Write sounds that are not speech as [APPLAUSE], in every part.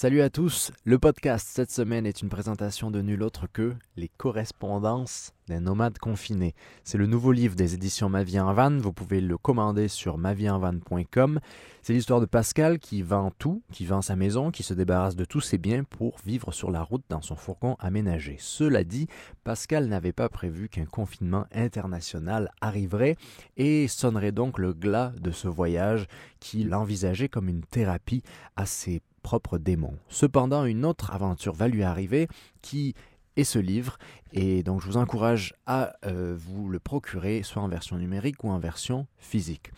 Salut à tous, le podcast cette semaine est une présentation de nul autre que Les correspondances des nomades confinés. C'est le nouveau livre des éditions Ma vie vous pouvez le commander sur mavieenvan.com. C'est l'histoire de Pascal qui vend tout, qui vend sa maison, qui se débarrasse de tous ses biens pour vivre sur la route dans son fourgon aménagé. Cela dit, Pascal n'avait pas prévu qu'un confinement international arriverait et sonnerait donc le glas de ce voyage qu'il envisageait comme une thérapie assez propre démon. Cependant, une autre aventure va lui arriver qui est ce livre, et donc je vous encourage à euh, vous le procurer, soit en version numérique ou en version physique.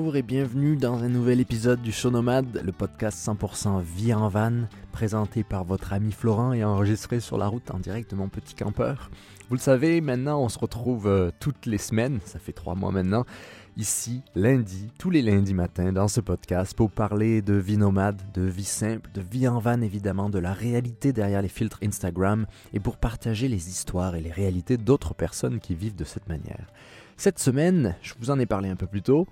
Bonjour et bienvenue dans un nouvel épisode du Show Nomade, le podcast 100% vie en van, présenté par votre ami Florent et enregistré sur la route en direct de mon petit campeur. Vous le savez, maintenant on se retrouve euh, toutes les semaines, ça fait trois mois maintenant, ici, lundi, tous les lundis matins dans ce podcast pour parler de vie nomade, de vie simple, de vie en van évidemment, de la réalité derrière les filtres Instagram et pour partager les histoires et les réalités d'autres personnes qui vivent de cette manière. Cette semaine, je vous en ai parlé un peu plus tôt,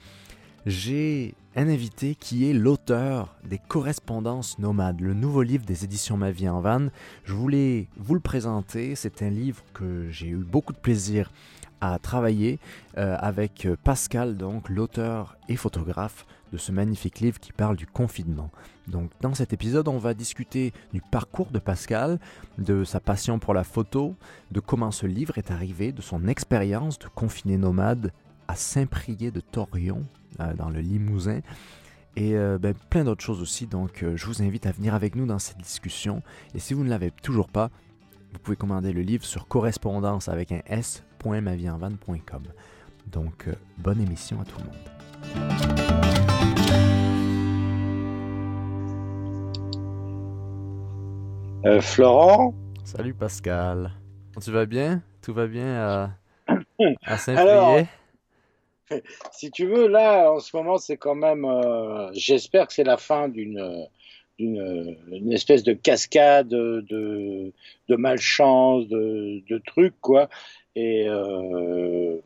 j'ai un invité qui est l'auteur des Correspondances nomades, le nouveau livre des éditions Ma vie en van. Je voulais vous le présenter. C'est un livre que j'ai eu beaucoup de plaisir à travailler euh, avec Pascal, donc l'auteur et photographe de ce magnifique livre qui parle du confinement. Donc dans cet épisode, on va discuter du parcours de Pascal, de sa passion pour la photo, de comment ce livre est arrivé, de son expérience de confiné nomade à Saint-Prié de Torion, dans le Limousin. Et euh, ben, plein d'autres choses aussi. Donc, euh, je vous invite à venir avec nous dans cette discussion. Et si vous ne l'avez toujours pas, vous pouvez commander le livre sur correspondance avec un s.mavienvan.com. Donc, bonne émission à tout le monde. Florent Salut Pascal. Tu vas bien? Tout va bien à, à Saint-Prié si tu veux, là, en ce moment, c'est quand même. Euh, j'espère que c'est la fin d'une d'une espèce de cascade de, de malchance, de, de trucs, quoi. Et euh,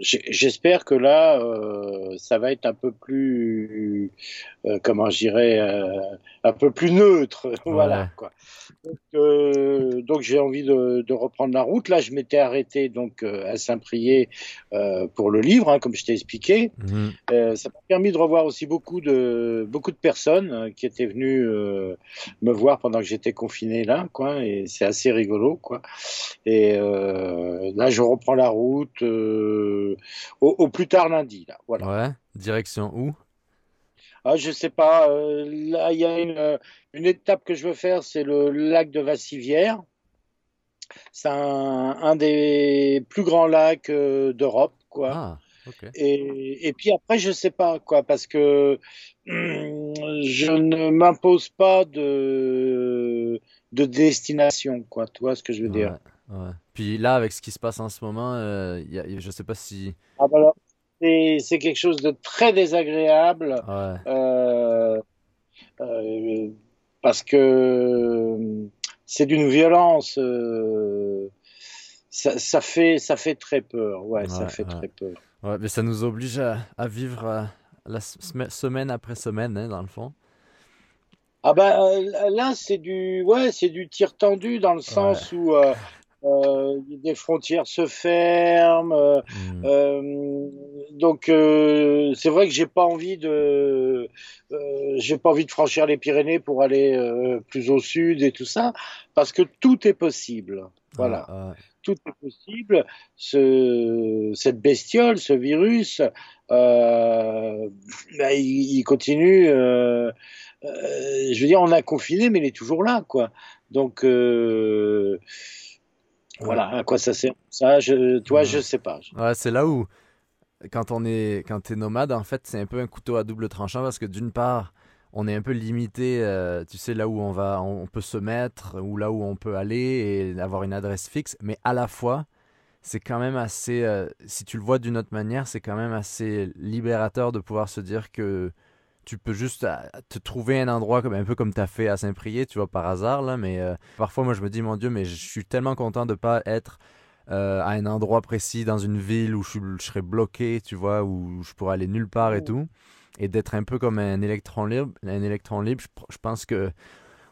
j'espère que là, euh, ça va être un peu plus, comment je dirais, un peu plus neutre, [LAUGHS] voilà, quoi. Donc, donc j'ai envie de, de, reprendre la route. Là, je m'étais arrêté donc à Saint-Prié euh, pour le livre, hein, comme je t'ai expliqué. Euh, ça m'a permis de revoir aussi beaucoup de beaucoup de personnes euh, qui étaient venues euh, me voir pendant que j'étais confiné là, quoi. Et c'est assez rigolo, quoi. Et euh, là, je reprends la route au, au, plus tard lundi, là. Voilà. Ouais. Direction où? Ah, je sais pas. là, il y a une, une étape que je veux faire, c'est le lac de Vassivière. C'est un, des plus grands lacs euh, d'Europe, quoi. Ah, et, et, puis après, je sais pas, quoi, parce que hum, je ne m'impose pas de, de destination, quoi. Tu vois ce que je veux dire? Ouais. Puis là, avec ce qui se passe en ce moment, euh, y a, je sais pas si. Ah, bah c'est quelque chose de très désagréable. Euh, euh, parce que c'est d'une violence. Euh, ça, fait, ça fait très peur. Ouais, ça fait très peur. Ouais, mais ça nous oblige à, vivre euh, la semaine après semaine, hein, dans le fond. Ah ben là, c'est du, ouais, c'est du tir tendu dans le sens où euh, des frontières se ferment. Euh, hmm. euh donc euh, c'est vrai que j'ai pas envie de, j'ai pas envie de franchir les Pyrénées pour aller plus au sud et tout ça, parce que tout est possible. Voilà. Tout est possible. Ce, cette bestiole, ce virus, euh, bah, il, il, continue. Euh, je veux dire, on a confiné, mais il est toujours là, quoi. Donc, euh, voilà, à quoi ça sert Ça, je, toi, je sais pas. Ouais, c'est là où, quand on est, quand t'es nomade, en fait, c'est un peu un couteau à double tranchant parce que d'une part, on est un peu limité, euh, tu sais, là où on va, on peut se mettre ou là où on peut aller et avoir une adresse fixe, mais à la fois, c'est quand même assez, euh, si tu le vois d'une autre manière, c'est quand même assez libérateur de pouvoir se dire que tu peux juste euh, te trouver un endroit comme un peu comme tu as fait à Saint-Prié, tu vois, par hasard, là, mais euh, parfois moi je me dis, mon Dieu, mais je suis tellement content de pas être euh, à un endroit précis dans une ville où je, je, serais bloqué, tu vois, où je pourrais aller nulle part et tout, et d'être un peu comme un électron libre. Un électron libre, je, pense que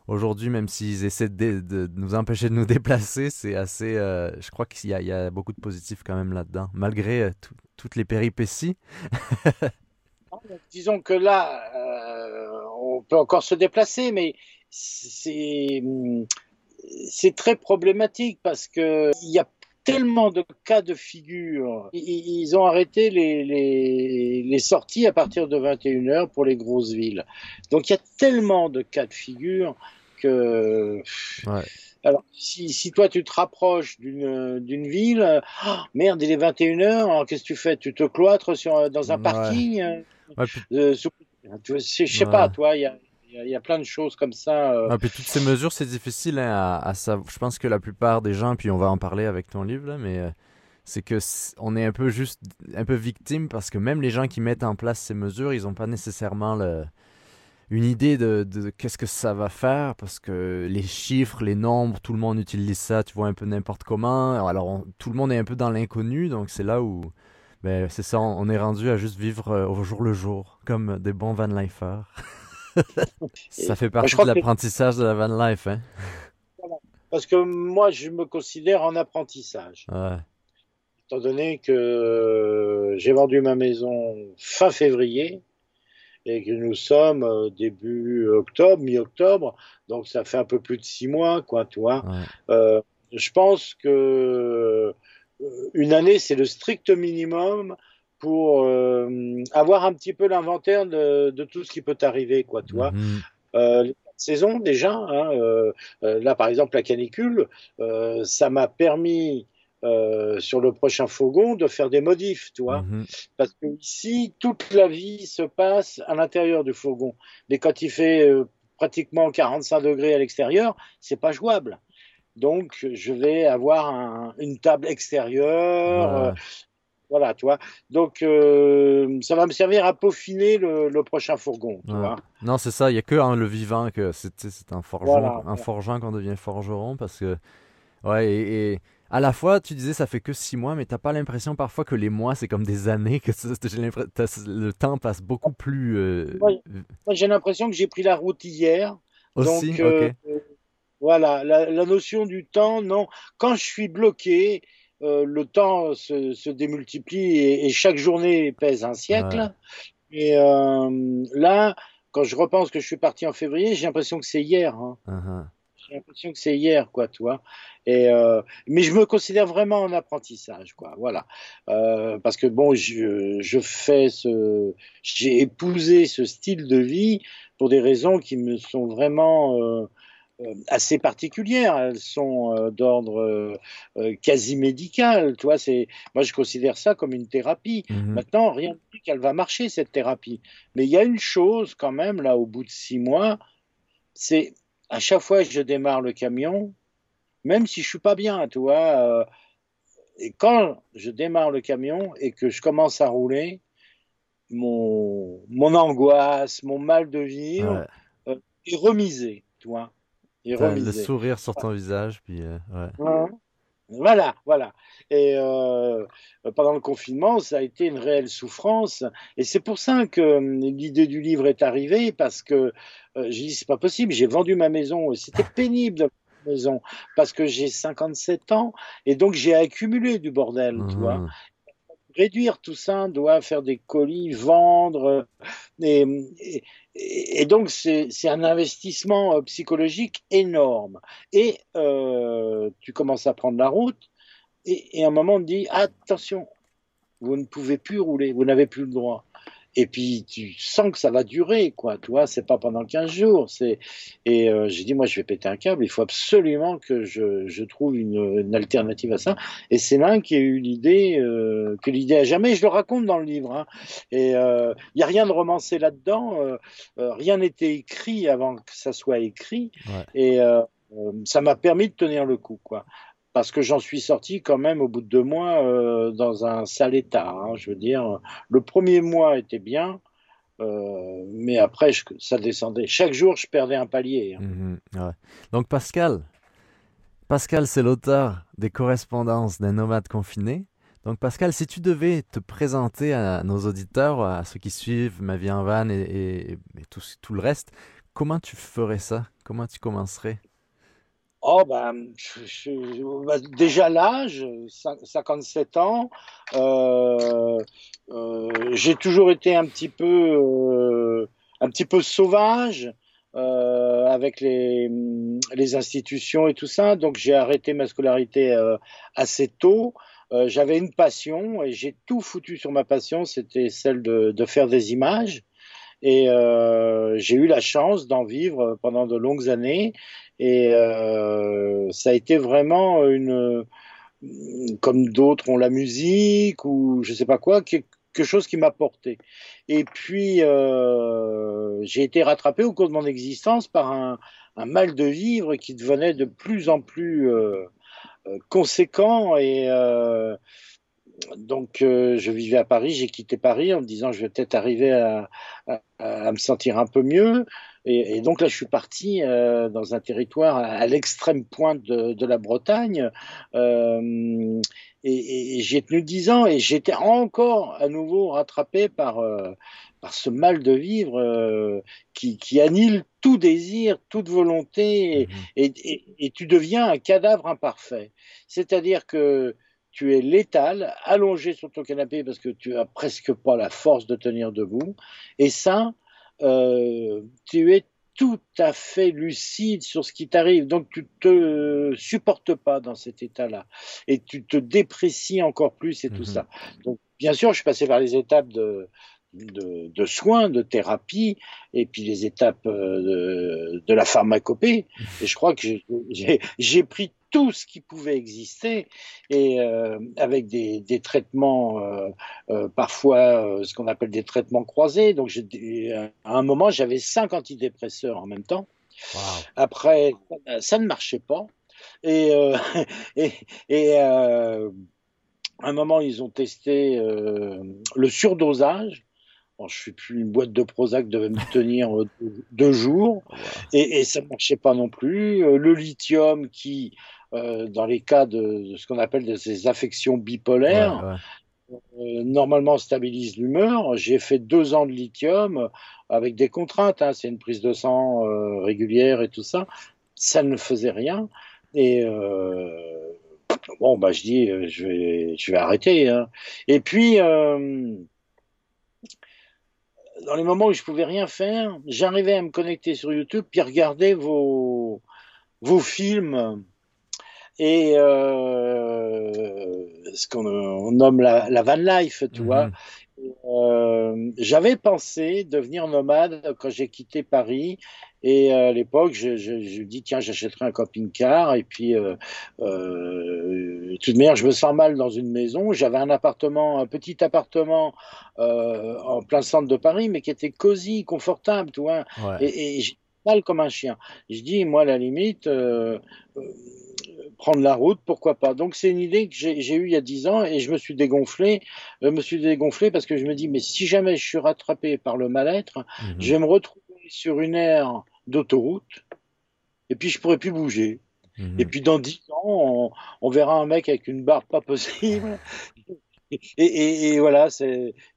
aujourd'hui, même s'ils essaient de, de, nous empêcher de nous [LAUGHS] déplacer, c'est assez. Euh, je crois qu'il y, y, a beaucoup de positifs quand même là-dedans, malgré euh, toutes les péripéties. [LAUGHS] Disons que là, on peut encore se déplacer, mais c'est c'est très problématique parce que il y a tellement de cas de figure. Ils ont arrêté les, les, les, sorties à partir de 21h pour les grosses villes. Donc il y a tellement de cas de figure que... Ouais. Alors, si, si, toi tu te rapproches d'une ville, oh, merde, il est 21h, qu'est-ce que tu fais? Tu te cloîtres sur, dans un parking? Ouais. Euh, Je sais pas, toi, il y a, il y, a plein de choses comme ça. Euh... Ah, puis toutes ces mesures, c'est difficile hein, à, à savoir. Je pense que la plupart des gens, puis on va en parler avec ton livre, là, mais euh, c'est que on est un peu juste un peu victime parce que même les gens qui mettent en place ces mesures, ils n'ont pas nécessairement le, une idée de, de qu'est-ce que ça va faire parce que les chiffres, les nombres, tout le monde utilise ça, tu vois un peu n'importe comment. Alors tout le monde est un peu dans l'inconnu, donc c'est là où ben, c'est ça, on, est rendu à juste vivre euh, au jour le jour, comme des bons van lifers. [LAUGHS] Ça fait partie de l'apprentissage de la van life. Hein? Parce que moi, je me considère en apprentissage. Étant donné que j'ai vendu ma maison fin février et que nous sommes euh, début octobre, mi-octobre, donc ça fait un peu plus de six mois, quoi, tu vois. Euh, je pense que euh, une année, c'est le strict minimum pour euh, avoir un petit peu l'inventaire de, de, tout ce qui peut arriver, quoi, tu vois. Mhm. Euh, les saisons déjà, hein, euh, euh, là par exemple la canicule, euh, ça m'a permis sur le prochain fourgon de faire des modifs, tu vois, mhm. parce que ici toute la vie se passe à l'intérieur du fourgon, mais quand il fait pratiquement 45 degrés à l'extérieur, c'est pas jouable. Donc, je vais avoir un, une table extérieure, voilà, tu vois. Donc, euh, ça va me servir à peaufiner le, le prochain fourgon, tu vois. Non, c'est ça. Il n'y a que hein, le vivant que c'est un forgeant, un forgeant qu'on devient forgeron parce que, ouais, et, à la fois, tu disais ça fait que six mois, mais t'as pas l'impression parfois que les mois c'est comme des années, que le temps passe beaucoup plus. Euh... Moi, j'ai l'impression que j'ai pris la route hier. Aussi, donc, euh, voilà, la, la, notion du temps, non. Quand je suis bloqué, euh, le temps se, se démultiplie et, et, chaque journée pèse un siècle. Et euh, là, quand je repense que je suis parti en février, j'ai l'impression que c'est hier. Hein. Uh-huh. J'ai l'impression que c'est hier, quoi, tu vois. Et euh, mais je me considère vraiment en apprentissage, quoi. Voilà, euh, parce que bon, je, je fais ce, j'ai épousé ce style de vie pour des raisons qui me sont vraiment euh, assez particulières. Elles sont euh, d'ordre euh, quasi médical. Tu vois, c'est moi je considère ça comme une thérapie. Mmh. Maintenant, rien ne dit qu'elle va marcher cette thérapie. Mais il y a une chose quand même là, au bout de six mois, c'est à chaque fois que je démarre le camion, même si je suis pas bien, tu vois. et quand je démarre le camion et que je commence à rouler, mon, mon angoisse, mon mal de vivre ouais. est remisé, tu vois le sourire sur ton visage, puis euh, ouais. Voilà, voilà. Et euh, pendant le confinement, ça a été une réelle souffrance. Et c'est pour ça que hum, l'idée du livre est arrivée, parce que euh, j'ai dit, c'est pas possible, j'ai vendu ma maison. C'était [LAUGHS] pénible de maison, parce que j'ai 57 ans, et donc j'ai accumulé du bordel, tu vois. Réduire tout ça, doit faire des colis, vendre, et, et, et donc, c'est un investissement euh, psychologique énorme. Et euh, tu commences à prendre la route, et, et à un moment, on te dit attention, vous ne pouvez plus rouler, vous n'avez plus le droit et puis tu sens que ça va durer, quoi. Tu vois, c'est pas pendant 15 jours. C'est et euh, j'ai dit moi je vais péter un câble. Il faut absolument que je, je trouve une, une, alternative à ça. Et c'est là qui a eu l'idée euh, que l'idée a jamais. Je le raconte dans le livre. Hein. Et il euh, y a rien de romancé là-dedans. Euh, rien n'était écrit avant que ça soit écrit. Ouais. Et ça m'a permis de tenir le coup, quoi parce que j'en suis sorti quand même au bout de deux mois euh, dans un sale état. Hein, je veux dire, le premier mois était bien, euh, mais après ça descendait. Chaque jour, je perdais un palier. Hein. Ouais. Donc Pascal, Pascal, c'est l'auteur des correspondances d'un nomade confiné. Donc Pascal, si tu devais te présenter à nos auditeurs, à ceux qui suivent Ma vie en van et, tout, le reste, comment tu ferais ça? Comment tu commencerais? Oh ben, bah, déjà l'âge, 57 ans. Euh, euh, j'ai toujours été un petit peu, euh, un petit peu sauvage avec les, les institutions et tout ça. Donc j'ai arrêté ma scolarité assez tôt. J'avais une passion et j'ai tout foutu sur ma passion. C'était celle de, de faire des images. Et euh, j'ai eu la chance d'en vivre pendant de longues années. Et euh, ça a été vraiment une, comme d'autres ont la musique ou je sais pas quoi, quelque chose qui m'a porté. Et puis euh, j'ai été rattrapé au cours de mon existence par un, mal de vivre qui devenait de plus en plus euh, euh conséquent et euh, donc euh, je vivais à Paris, j'ai quitté Paris en me disant je vais peut-être arriver à, à, me sentir un peu mieux. Et, et donc là je suis parti euh, dans un territoire à, l'extrême pointe de, de, la Bretagne. Euh, et, et j'ai tenu dix ans et j'étais encore à nouveau rattrapé par, euh, par ce mal de vivre qui, qui, annule tout désir, toute volonté, et, et, tu deviens un cadavre imparfait. C'est-à-dire que tu es létal, allongé sur ton canapé parce que tu as presque pas la force de tenir debout. Et ça, euh, tu es tout à fait lucide sur ce qui t'arrive. Donc tu te supportes pas dans cet état-là. Et tu te déprécies encore plus et tout mhm. ça. Donc bien sûr, je suis passé par les étapes de, de, de, soins, de thérapie, et puis les étapes euh, de, de la pharmacopée. Et je crois que j'ai pris tout ce qui pouvait exister et euh, avec des, des traitements euh, euh, parfois ce qu'on appelle des traitements croisés. Donc à un moment j'avais cinq antidépresseurs en même temps. Wow. Après ça ne marchait pas et [LAUGHS] et, et à un moment ils ont testé le surdosage je je sais plus, une boîte de Prozac devait me tenir deux, jours et, et, ça ne marchait pas non plus. Le lithium qui dans les cas de, de ce qu'on appelle de ces affections bipolaires, ouais, ouais. Euh, normalement stabilise l'humeur. J'ai fait deux ans de lithium avec des contraintes, hein, c'est une prise de sang euh, régulière et tout ça. Ça ne faisait rien. Et euh, bon, bah je dis, euh, je vais, je vais arrêter. Hein. Et puis euh, dans les moments où je pouvais rien faire, j'arrivais à me connecter sur YouTube puis regarder vos vos films et euh, ce qu'on on nomme la, la, van life, tu vois. Euh, J'avais pensé devenir nomade quand j'ai quitté Paris. Et à l'époque, je, je, je dis tiens, j'achèterai un camping-car. Et puis, euh, euh, de toute manière, je me sens mal dans une maison. J'avais un appartement, un petit appartement euh, en plein centre de Paris, mais qui était cosy, confortable, tu vois. Ouais. Et, et j'ai mal comme un chien. Je dis moi, à la limite. Euh, prendre la route, pourquoi pas. Donc c'est une idée que j'ai eue il y a dix ans et je me suis dégonflé. Je me suis dégonflé parce que je me dis mais si jamais je suis rattrapé par le mal-être, mmh. je vais me retrouver sur une aire d'autoroute et puis je pourrais plus bouger. Mmh. Et puis dans dix ans, on, on, verra un mec avec une barbe pas possible. [LAUGHS] et, et, et, voilà,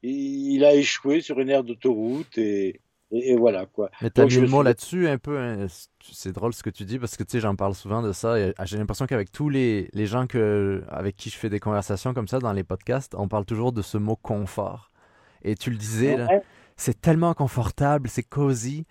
il a échoué sur une aire d'autoroute et et, et, voilà quoi. Mais t'as mis le mot là-dessus un peu. Hein. C'est drôle ce que tu dis parce que tu sais, j'en parle souvent de ça. J'ai l'impression qu'avec tous les, les gens que, avec qui je fais des conversations comme ça dans les podcasts, on parle toujours de ce mot confort. Et tu le disais, ouais. c'est tellement confortable, c'est cosy,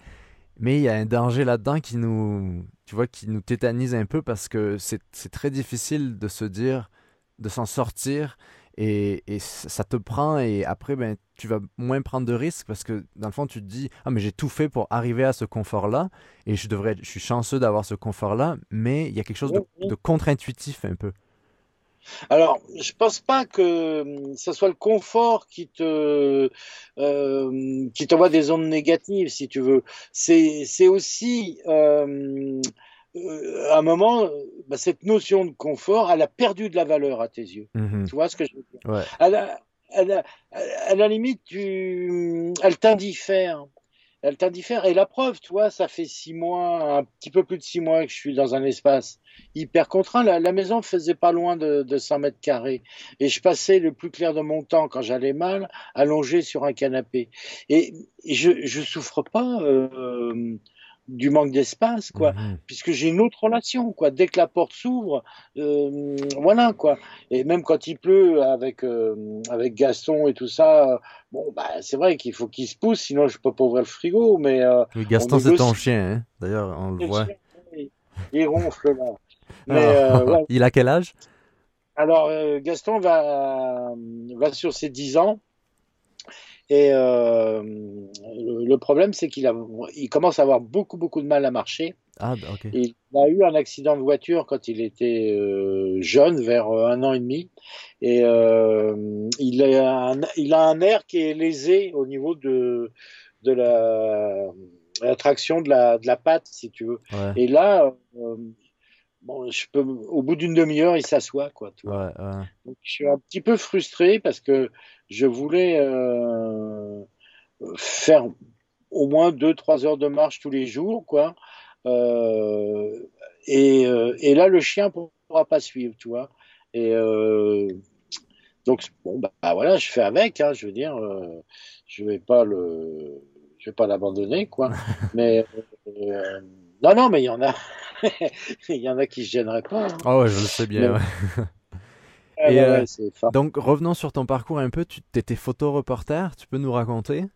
mais il y a un danger là-dedans qui nous, tu vois, qui nous tétanise un peu parce que c'est très difficile de se dire, de s'en sortir et, et, ça te prend et après ben tu vas moins prendre de risques parce que dans le fond tu te dis ah mais j'ai tout fait pour arriver à ce confort là et je devrais je suis chanceux d'avoir ce confort là mais il y a quelque chose de, de contre-intuitif un peu alors, je pense pas que hum, ce soit le confort qui te euh, qui t'envoie des ondes négatives, si tu veux. C'est aussi euh, euh, à un moment, bah, cette notion de confort, elle a perdu de la valeur à tes yeux. Mmh. Tu vois ce que je veux dire? Ouais. elle, a, elle, a, à la limite, tu, elle t'indiffère. elle t'indiffère. Et la preuve, toi, ça fait six mois, un petit peu plus de six mois que je suis dans un espace hyper contraint. La, la maison faisait pas loin de, de 100 mètres carrés. Et je passais le plus clair de mon temps, quand j'allais mal, allongé sur un canapé. Et, et je, je souffre pas. Euh, du manque d'espace, quoi, Mhm. puisque j'ai une autre relation, quoi. Dès que la porte s'ouvre, euh, voilà, quoi. Et même quand il pleut avec euh, avec Gaston et tout ça, euh, bon, bah, c'est vrai qu'il faut qu'il se pousse, sinon je peux pas ouvrir le frigo, mais Oui, Gaston, On c'est ton chien, hein D'ailleurs, on le voit. il- il ronfle là. [LAUGHS] Mais euh, ouais. Il a quel âge? Alors, Gaston va, va sur ses 10 ans. Et euh, le, problème, c'est qu'il il commence à avoir beaucoup, beaucoup de mal à marcher. Ah, bah. Il a eu un accident de voiture quand il était euh, jeune, vers euh, un an et demi. Et euh, il, a un, il a un nerf qui est lésé au niveau de, de la, la traction de la, de la patte, si tu veux. Ouais, Et là, bon, je peux, au bout d'une demi-heure, il s'assoit, quoi. tu vois. ouais, ouais. Donc, je suis un petit peu frustré parce que je voulais euh, faire au moins deux, trois heures de marche tous les jours, quoi. Euh, et, euh, et là, le chien pourra pas suivre, tu vois. Et euh, donc, bon, bah, bah, voilà, je fais avec, hein, je veux dire, euh, je vais pas le, je vais pas l'abandonner, quoi. [LAUGHS] mais euh, non, non, mais il y en a, [LAUGHS] il y en a qui se gêneraient pas. hein. Ouais, je le sais bien. Mais- ouais. [LAUGHS] Ouais, Et, ouais, euh, ouais. Donc, revenons sur ton parcours un peu. Tu étais photoreporter, tu peux nous raconter?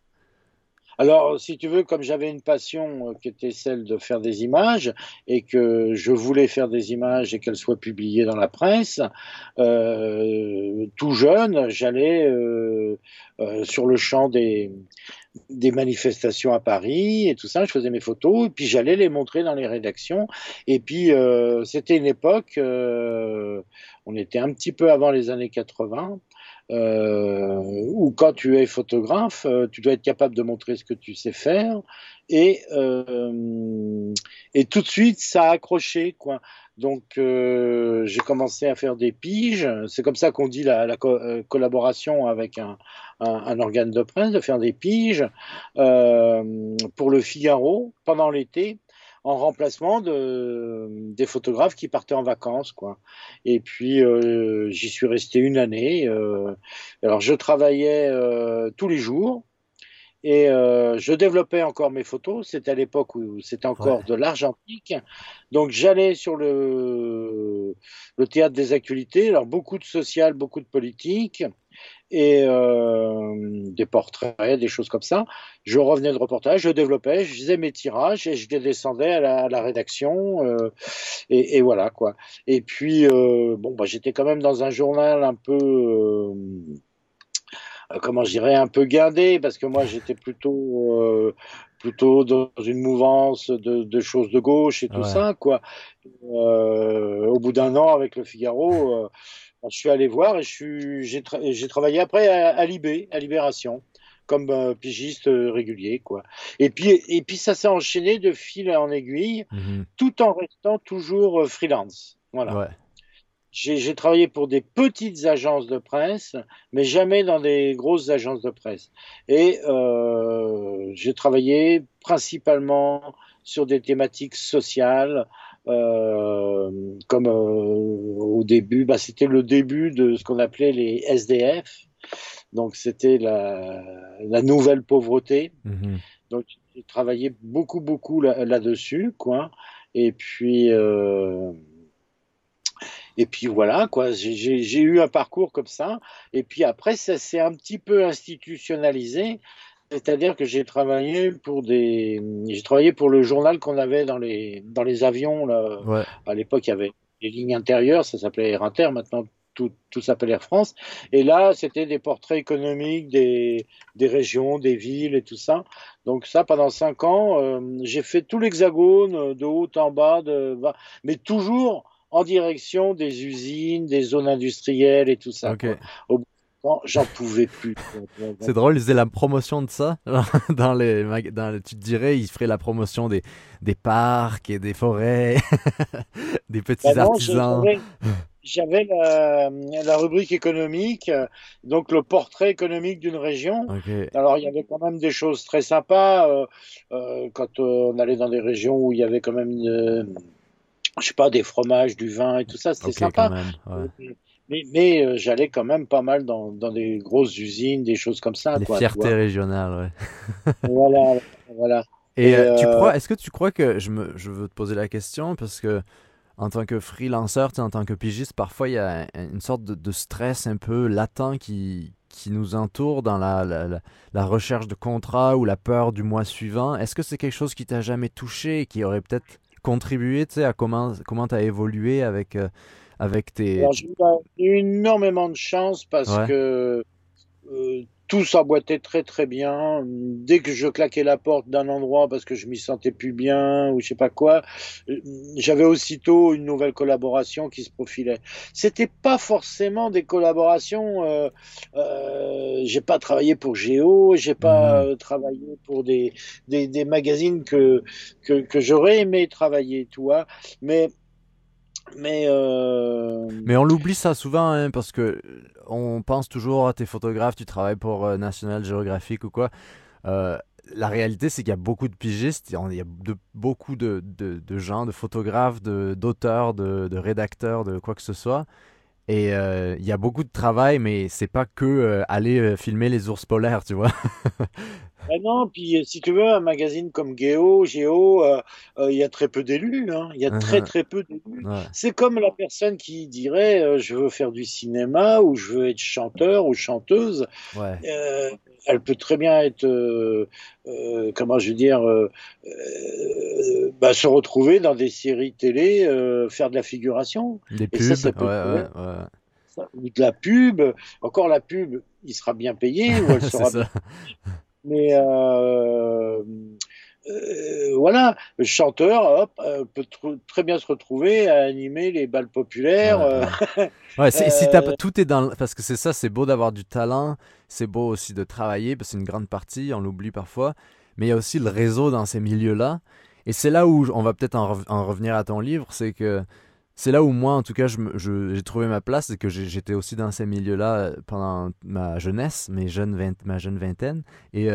Alors, si tu veux, comme j'avais une passion euh, qui était celle de faire des images et que je voulais faire des images et qu'elles soient publiées dans la presse, euh, tout jeune, j'allais euh, sur le champ des, des manifestations à Paris et tout ça, je faisais mes photos et puis j'allais les montrer dans les rédactions. Et puis, euh, c'était une époque, euh, on était un petit peu avant les années 80 euh, où quand tu es photographe, euh, tu dois être capable de montrer ce que tu sais faire et euh, et tout de suite ça a accroché quoi. Donc euh, j'ai commencé à faire des piges. C'est comme ça qu'on dit la, la euh, collaboration avec un, un, un organe de presse, de faire des piges euh, pour le Figaro pendant l'été en remplacement de, des photographes qui partaient en vacances quoi. Et puis euh, j'y suis resté une année. euh, alors je travaillais tous les jours et euh, je développais encore mes photos. C'était à l'époque où c'était encore Ouais. de l'argentique. Donc j'allais sur le, le théâtre des actualités. Alors beaucoup de social, beaucoup de politique et euh, des portraits, des choses comme ça. Je revenais de reportage, je développais, je faisais mes tirages et je les descendais à la, à la rédaction. euh, et, et voilà quoi. Et puis euh, bon, bah, j'étais quand même dans un journal un peu comment je dirais, un peu guindé, parce que moi j'étais plutôt, euh, plutôt dans une mouvance de, de choses de gauche et tout Ouais. ça, quoi. Euh, au bout d'un an avec le Figaro, euh, je suis allé voir et j'ai, tra- j'ai travaillé après à, à Libé, à Libération, comme euh, pigiste euh, régulier, quoi. Et puis, et puis ça s'est enchaîné de fil en aiguille, Mhm. tout en restant toujours euh, freelance. Voilà. Ouais. J'ai travaillé pour des petites agences de presse, mais jamais dans des grosses agences de presse. Et euh, j'ai travaillé principalement sur des thématiques sociales, euh, comme euh, au début, bah, c'était le début de ce qu'on appelait les SDF. Donc c'était la, la nouvelle pauvreté. Mhm. Donc j'ai travaillé beaucoup beaucoup là- là-dessus, quoi. Et puis euh, et puis voilà, quoi. J'ai- eu un parcours comme ça. Et puis après, ça s'est un petit peu institutionnalisé. C'est-à-dire que j'ai travaillé pour des, j'ai travaillé pour le journal qu'on avait dans les dans les avions là. Ouais. À l'époque, il y avait les lignes intérieures, ça s'appelait Air Inter. Maintenant, tout, tout s'appelle Air France. Et là, c'était des portraits économiques des, des régions, des villes et tout ça. Donc ça, pendant cinq ans, euh, j'ai fait tout l'hexagone, de haut en bas, de, bas, mais toujours en direction des usines, des zones industrielles et tout ça. Ok. quoi. Quand j'en pouvais plus. [LAUGHS] [LAUGHS] C'est drôle, ils faisaient la promotion de ça. [LAUGHS] Dans les, dans, tu te dirais, ils feraient la promotion des, des parcs et des forêts, des petits bah artisans. J'avais la, la, rubrique économique, donc le portrait économique d'une région. Alors il y avait quand même des choses très sympas euh, euh, quand euh, on allait dans des régions où il y avait quand même, une, je sais pas, des fromages, du vin et tout ça, c'était sympa. Mais, mais euh, j'allais quand même pas mal dans, dans, des grosses usines, des choses comme ça. Des fiertés régionales, ouais. [LAUGHS] voilà, voilà. Et, euh, tu crois, est-ce que tu crois que je me, je veux te poser la question parce que en tant que freelanceur, en tant que pigiste, parfois il y a une sorte de, de stress un peu latent qui, qui nous entoure dans la, la, la, recherche de contrat ou la peur du mois suivant. Est-ce que c'est quelque chose qui t'a jamais touché et qui aurait peut-être contribué à comment comment tu as évolué avec, euh, avec tes... J'ai eu énormément de chance parce que euh, tout s'emboîtait très très bien. Dès que je claquais la porte d'un endroit parce que je m'y sentais plus bien ou je sais pas quoi, euh, j'avais aussitôt une nouvelle collaboration qui se profilait. C'était pas forcément des collaborations. Euh, euh, j'ai pas travaillé pour Géo, j'ai pas mmh. travaillé pour des, des, des magazines que, que, que j'aurais aimé travailler, tu vois. Mais mais, euh... mais on l'oublie ça souvent hein, parce que on pense toujours à tes photographes, tu travailles pour euh, National Geographic ou quoi. Euh, la réalité, c'est qu'il y a beaucoup de pigistes, il y a beaucoup de, de, de, gens, de photographes, d'auteurs, de, rédacteurs, de quoi que ce soit. Et euh, il y a beaucoup de travail, mais c'est pas que euh, aller euh, filmer les ours polaires, tu vois. Ben [LAUGHS] non, puis si tu veux, un magazine comme Géo, Géo, il y a très peu d'élus. Hein. Il y a très uh-huh. très peu d'élus. C'est comme la personne qui dirait je veux faire du cinéma ou je veux être chanteur ou chanteuse. Ouais elle peut très bien être, euh, euh, comment je veux dire, euh, bah, se retrouver dans des séries télé, faire de la figuration. Des pubs, ça, ouais, ouais, ou de la pub. Encore la pub, il sera bien payé ou elle [LAUGHS] sera. bien... Mais euh, voilà, le chanteur hop, euh, peut très bien se retrouver à animer les balles populaires. Ouais, euh, si tout est dans parce que c'est ça, c'est beau d'avoir du talent, c'est beau aussi de travailler parce que c'est une grande partie, on l'oublie parfois, mais il y a aussi le réseau dans ces milieux-là. Et c'est là où on va peut-être en, revenir à ton livre, c'est que c'est là où moi, en tout cas, j'ai trouvé ma place et que j'étais aussi dans ces milieux-là pendant ma jeunesse, mes jeunes ma jeune vingtaine. Et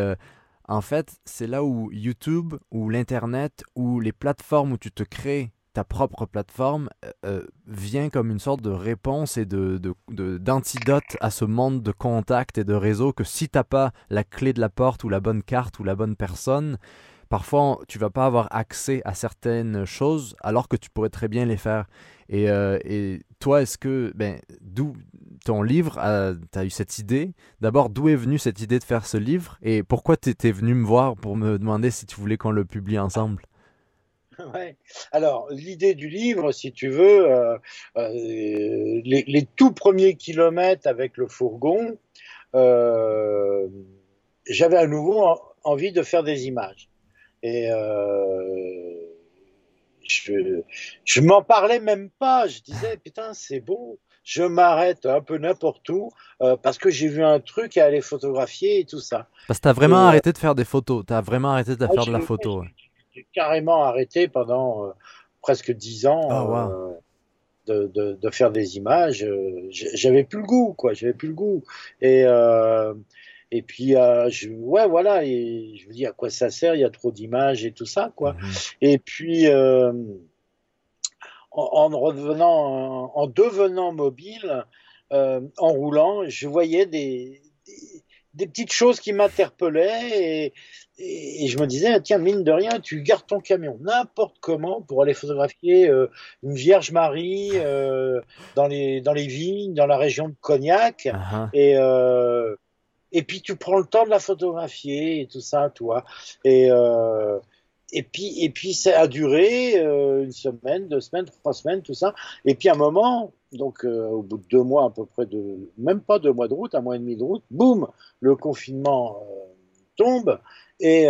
en fait, c'est là où YouTube, ou l'Internet, ou les plateformes où tu te crées ta propre plateforme euh, euh, vient comme une sorte de réponse et de, d'antidote à ce monde de contacts et de réseaux que si t'as pas la clé de la porte ou la bonne carte ou la bonne personne, parfois tu vas pas avoir accès à certaines choses alors que tu pourrais très bien les faire. Et, euh, toi, est-ce que, ben, d'où, ton livre, tu as eu cette idée? D'abord, d'où est venue cette idée de faire ce livre? Et pourquoi tu étais venu me voir pour me demander si tu voulais qu'on le publie ensemble? [LAUGHS] Ouais. Alors, l'idée du livre, si tu veux, euh, euh, les, tout premiers kilomètres avec le fourgon, j'avais à nouveau envie de faire des images. Et je, je m'en parlais même pas. Je disais, putain, c'est beau je m'arrête un peu n'importe où euh, parce que j'ai vu un truc à aller photographier et tout ça. Parce que tu as vraiment euh, arrêté de faire des photos, tu as vraiment arrêté de faire de la photo. J'ai carrément arrêté pendant euh, presque dix ans ah, de, de, faire des images. J'avais plus le goût, quoi, j'avais plus le goût. Et, et puis, je, ouais, voilà, et je me dis à quoi ça sert, il y a trop d'images et tout ça, quoi. Mhm. Et puis en, revenant, en devenant mobile, euh, en roulant, je voyais des, des, petites choses qui m'interpellaient et, et, je me disais, tiens, mine de rien, tu gardes ton camion n'importe comment pour aller photographier euh, une Vierge Marie euh, dans, les, dans les vignes, dans la région de Cognac. Uh-huh. Et, euh, et puis tu prends le temps de la photographier et tout ça, toi. Et, euh, et puis, et puis ça a duré euh, une semaine, deux semaines, trois semaines, tout ça. Et puis à un moment, donc euh, au bout de deux mois à peu près de, même pas deux mois de route, un mois et demi de route, boum, le confinement euh, tombe et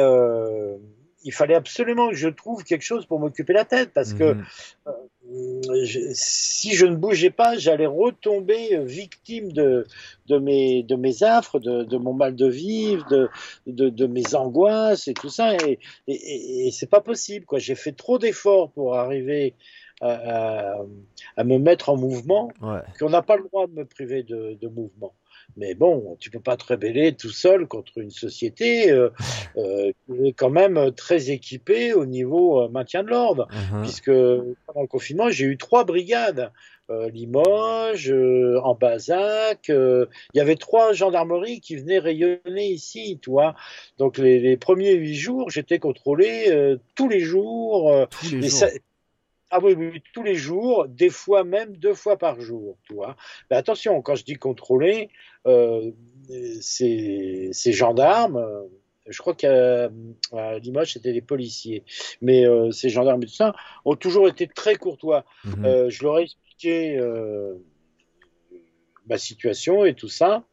il fallait absolument que je trouve quelque chose pour m'occuper la tête parce que Mhm. euh, je- si je ne bougeais pas, j'allais retomber euh, victime de, de, mes, de mes affres, de, de mon mal de vivre, de, de, de mes angoisses et tout ça. Et, et, et- et c'est pas possible. quoi. J'ai fait trop d'efforts pour arriver à, à- à me mettre en mouvement Ouais. qu'on n'a pas le droit de me priver de, de mouvement. Mais bon, tu peux pas te rebeller tout seul contre une société euh, [LAUGHS] euh, qui est quand même très équipée au niveau euh, maintien de l'ordre Mhm. puisque pendant le confinement, j'ai eu trois brigades. Euh, Limoges, euh, en Bazac, euh, il y avait trois gendarmeries qui venaient rayonner ici, tu vois. Donc les, les premiers huit jours, j'étais contrôlé euh, tous les jours. euh, Tous les jours. Ah oui, oui, tous les jours, des fois même deux fois par jour, tu vois. Mais attention, quand je dis contrôler, euh, ces, ces gendarmes, euh, je crois qu'à à Limoges, c'était des policiers, mais euh, ces gendarmes et tout ça ont toujours été très courtois. Mhm. Euh, je leur ai expliqué euh, ma situation et tout ça.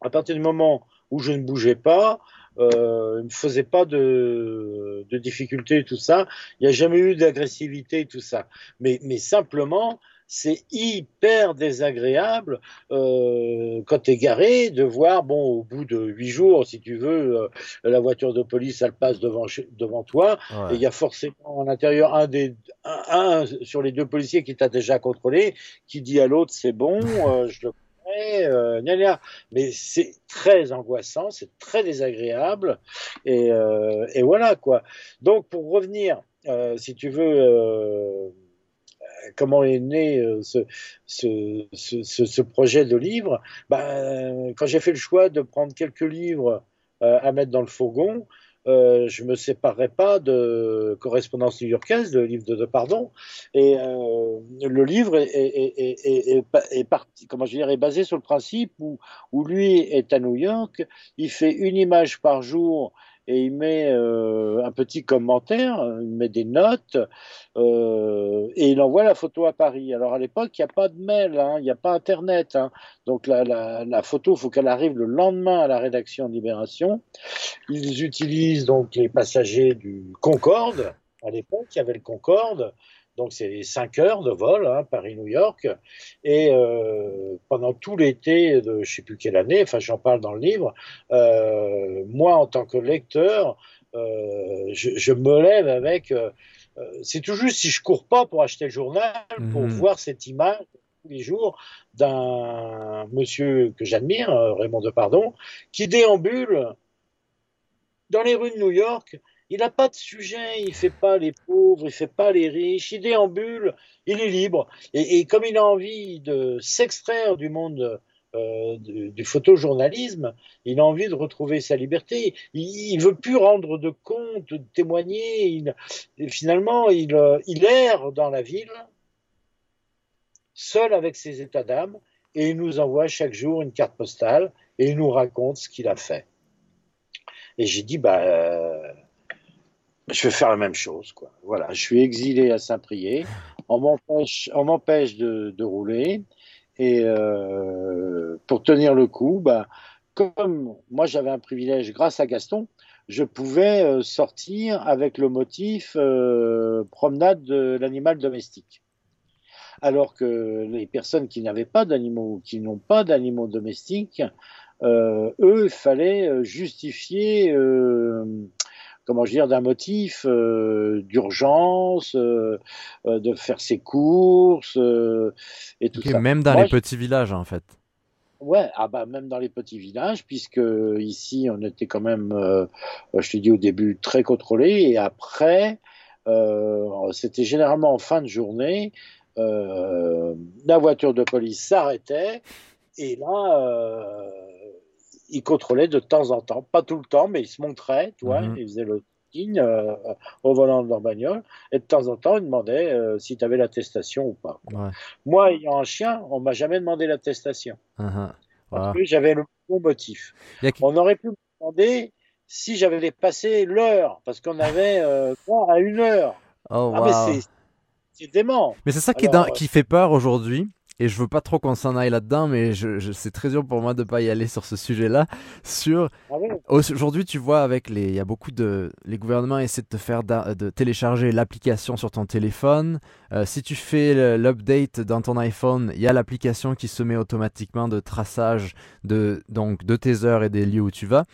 À partir du moment où je ne bougeais pas, euh, il ne me faisait pas de, de difficultés et tout ça. Il n'y a jamais eu d'agressivité et tout ça. Mais, mais simplement, c'est hyper désagréable euh, quand tu es garé de voir, bon, au bout de huit jours, si tu veux, euh, la voiture de police, elle passe devant, devant toi. Ouais. Et il y a forcément à l'intérieur un des un, un sur les deux policiers qui t'a déjà contrôlé, qui dit à l'autre c'est bon, euh, je le connais, euh, mais c'est très angoissant, c'est très désagréable et, euh, voilà quoi. Donc pour revenir, euh, si tu veux. Comment est né ce, ce, projet de livre ben, Quand j'ai fait le choix de prendre quelques livres à mettre dans le fourgon, euh, je me séparerai pas de correspondance new-yorkaise, le livre de, de pardon, et euh, le livre est, est, est, est, parti, comment je est basé sur le principe où, où lui est à New York, il fait une image par jour et il met euh, un petit commentaire, il met des notes euh, et il envoie la photo à Paris. Alors à l'époque, il n'y a pas de mail, hein, il n'y a pas Internet, hein, donc la, la, photo, il faut qu'elle arrive le lendemain à la rédaction Libération. Ils utilisent donc les passagers du Concorde. À l'époque, il y avait le Concorde. Donc, c'est 5 heures de vol, hein, Paris-New York. Et euh, pendant tout l'été de je ne sais plus quelle année, enfin, j'en parle dans le livre, euh, moi, en tant que lecteur, euh, je, je, me lève avec. Euh, c'est tout juste si je cours pas pour acheter le journal, pour Mhm. voir cette image tous les jours d'un monsieur que j'admire, euh, Raymond Depardon, qui déambule dans les rues de New York. Il n'a pas de sujet, il fait pas les pauvres, il fait pas les riches, il déambule, il est libre. Et, comme il a envie de s'extraire du monde euh, du, photojournalisme, il a envie de retrouver sa liberté. Il, il veut plus rendre de compte, de témoigner. Il, finalement, il, il erre dans la ville, seul avec ses états d'âme, et il nous envoie chaque jour une carte postale et il nous raconte ce qu'il a fait. Et j'ai dit, bah, euh, je vais faire la même chose, quoi. Voilà, je suis exilé à Saint-Priest, on m'empêche, on m'empêche de, de, rouler, et euh, pour tenir le coup, bah, comme moi j'avais un privilège grâce à Gaston, je pouvais euh, sortir avec le motif euh, promenade de l'animal domestique. Alors que les personnes qui n'avaient pas d'animaux, qui n'ont pas d'animaux domestiques, euh, eux, il fallait justifier euh, comment dire, d'un motif euh, d'urgence, euh, de faire ses courses euh, et tout okay, ça. Même dans Moi, les je... petits villages, en fait. Ouais, ah bah même dans les petits villages, puisque ici on était quand même, euh, je te dis au début très contrôlé, et après euh, c'était généralement en fin de journée, euh, la voiture de police s'arrêtait et là euh, il contrôlait de temps en temps, pas tout le temps, mais il se montrait, tu vois, Mhm. il faisait le signe euh, au volant de leur bagnole, et de temps en temps, il demandait euh, si tu avais l'attestation ou pas. Ouais. Moi, ayant un chien, on m'a jamais demandé l'attestation, Uh -huh. parce que j'avais le bon motif. A- On aurait pu me demander si j'avais dépassé l'heure, parce qu'on avait euh, [LAUGHS] à une heure. Oh, Ah, mais c'est- dément. Mais c'est ça qui, est Alors, dans- qui fait peur aujourd'hui. Et je veux pas trop qu'on s'en aille là-dedans, mais je, c'est très dur pour moi de pas y aller sur ce sujet-là. Sur ah aujourd'hui, tu vois, avec les, il y a beaucoup de, les gouvernements essaient de te faire de télécharger l'application sur ton téléphone. Euh, si tu fais l'update dans ton iPhone, il y a l'application qui se met automatiquement de traçage de donc de tes heures et des lieux où tu vas.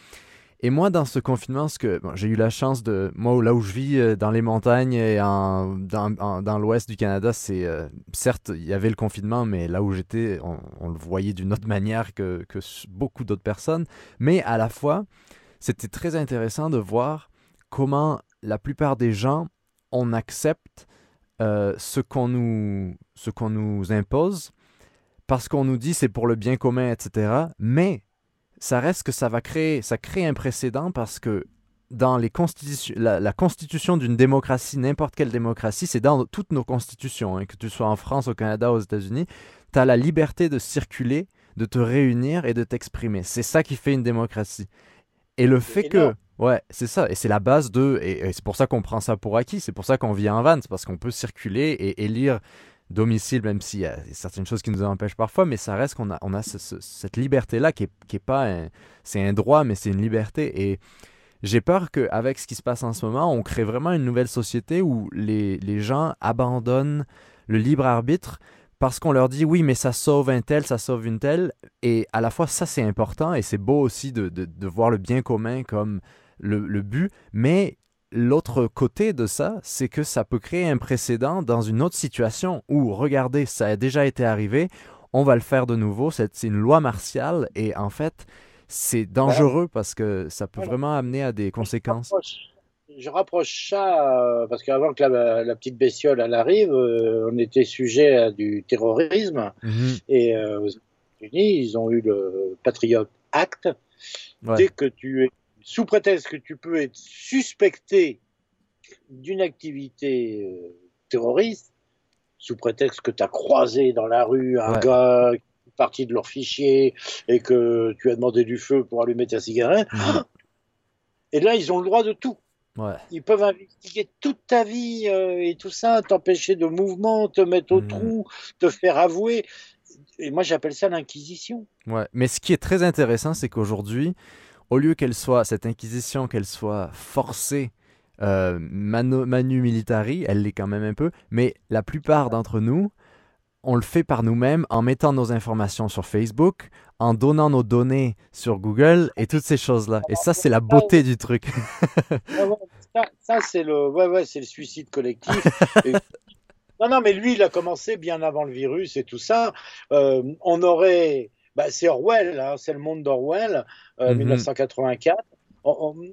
Et moi, dans ce confinement, ce que j'ai eu la chance de. Moi, là où je vis, euh, dans les montagnes et dans, l'ouest du Canada, c'est. Euh, certes, il y avait le confinement, mais là où j'étais, on, le voyait d'une autre [LAUGHS] manière que, que beaucoup d'autres personnes. Mais à la fois, c'était très intéressant de voir comment la plupart des gens, on accepte euh, ce qu'on nous, ce qu'on nous impose parce qu'on nous dit c'est pour le bien commun, etc. Mais ça reste que ça va créer, ça crée un précédent parce que dans les constitutions, la, constitution d'une démocratie, n'importe quelle démocratie, c'est dans toutes nos constitutions, hein, que tu sois en France, au Canada, aux États-Unis, tu as la liberté de circuler, de te réunir et de t'exprimer. C'est ça qui fait une démocratie. Et le fait que... Ouais, c'est ça. Et c'est la base de... Et, c'est pour ça qu'on prend ça pour acquis. C'est pour ça qu'on vit en van. C'est parce qu'on peut circuler et élire domicile, même s'il y a certaines choses qui nous en empêchent parfois, mais ça reste qu'on a, on a cette liberté-là qui est, qui est pas c'est un droit, mais c'est une liberté. Et j'ai peur qu'avec ce qui se passe en ce moment, on crée vraiment une nouvelle société où les, les gens abandonnent le libre arbitre parce qu'on leur dit oui, mais ça sauve un tel, ça sauve une telle. Et à la fois, ça c'est important et c'est beau aussi de, de, de, voir le bien commun comme le, le but, mais L'autre côté de ça, c'est que ça peut créer un précédent dans une autre situation où, regardez, ça a déjà été arrivé, on va le faire de nouveau, c'est une loi martiale et en fait, c'est dangereux parce que ça peut vraiment amener à des conséquences. Je rapproche ça euh, parce qu'avant que la, petite bestiole elle arrive, euh, on était sujet à du terrorisme mhm. et euh, aux États-Unis, ils ont eu le Patriot Act. Dès que tu es sous prétexte que tu peux être suspecté d'une activité euh, terroriste, sous prétexte que tu as croisé dans la rue un gars qui est parti de leur fichier et que tu as demandé du feu pour allumer ta cigarette, [GASPS] et là, ils ont le droit de tout. Ils peuvent investiguer toute ta vie euh, et tout ça, t'empêcher de mouvement, te mettre au trou, te faire avouer. Et moi, j'appelle ça l'inquisition. Ouais, mais ce qui est très intéressant, c'est qu'aujourd'hui, au lieu qu'elle soit, cette inquisition, qu'elle soit forcée, euh, manu, militari, elle l'est quand même un peu, mais la plupart d'entre nous, on le fait par nous-mêmes en mettant nos informations sur Facebook, en donnant nos données sur Google et toutes ces choses-là. Et ça, c'est la beauté du truc. ça, c'est le, ouais, ouais, le suicide collectif. [LAUGHS] non, non, mais lui, il a commencé bien avant le virus et tout ça. Euh, on aurait bah, c'est Orwell, hein, c'est le monde d'Orwell, 1984. Euh, mhm.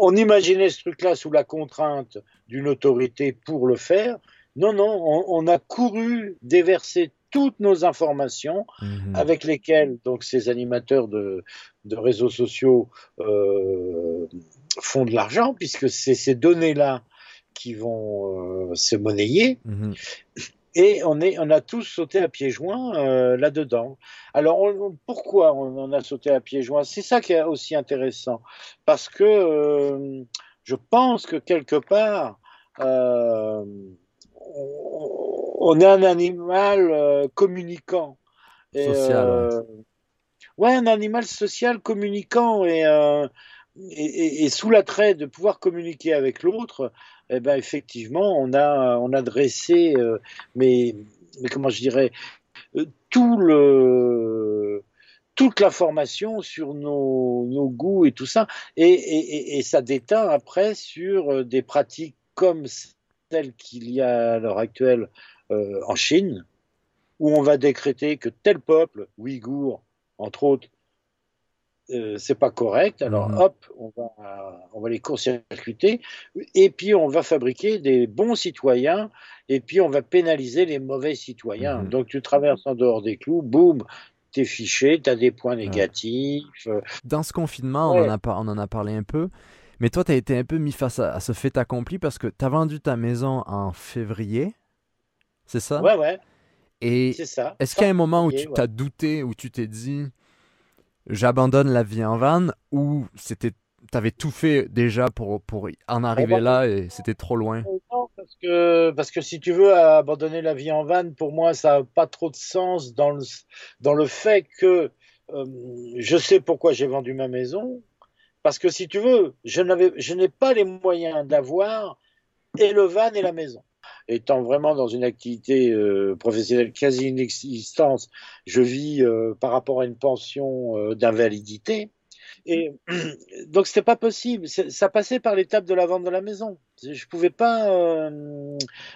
On, imaginait ce truc-là sous la contrainte d'une autorité pour le faire. Non, non, on, a couru déverser toutes nos informations mhm. avec lesquelles donc ces animateurs de, réseaux sociaux euh, font de l'argent puisque c'est ces données-là qui vont euh, se monnayer. Mhm. Et on, est, on a tous sauté à pieds joints euh, là-dedans. Alors pourquoi on, a sauté à pieds joints? C'est ça qui est aussi intéressant. Parce que euh, je pense que quelque part, euh, on, est un animal communicant. social. Ouais. un animal social communicant et, et, et sous l'attrait de pouvoir communiquer avec l'autre, eh ben effectivement, on a, on a dressé, euh, mais, comment je dirais, euh, toute la formation sur nos, goûts et tout ça, et, ça déteint après sur euh, des pratiques comme celles qu'il y a à l'heure actuelle en Chine, où on va décréter que tel peuple, ouïghour, entre autres, euh, c'est pas correct. Alors mhm. hop, on va, on va les court-circuiter et puis on va fabriquer des bons citoyens et puis on va pénaliser les mauvais citoyens. Mhm. Donc tu traverses en dehors des clous, boum, t'es fiché, t'as des points négatifs. Euh. Dans ce confinement, on, en a, on en a parlé un peu. Mais toi, tu as été un peu mis face à, ce fait accompli parce que tu as vendu ta maison en février, c'est ça? Ouais, ouais. Et. Est-ce qu'il y a un moment où tu t'as douté, où tu t'es dit, j'abandonne la vie en van ou c'était avais tout fait déjà pour, pour en arriver là et c'était trop loin? Non, parce que, parce que si tu veux abandonner la vie en van, pour moi, ça n'a pas trop de sens dans le, dans le fait que euh, je sais pourquoi j'ai vendu ma maison. Parce que si tu veux, je n'ai pas les moyens d'avoir et le van et la maison étant vraiment dans une activité euh, professionnelle quasi inexistante, je vis euh, par rapport à une pension euh, d'invalidité. Et [CLEARS THROAT] donc c'était pas possible. Ça passait par l'étape de la vente de la maison. Je pouvais pas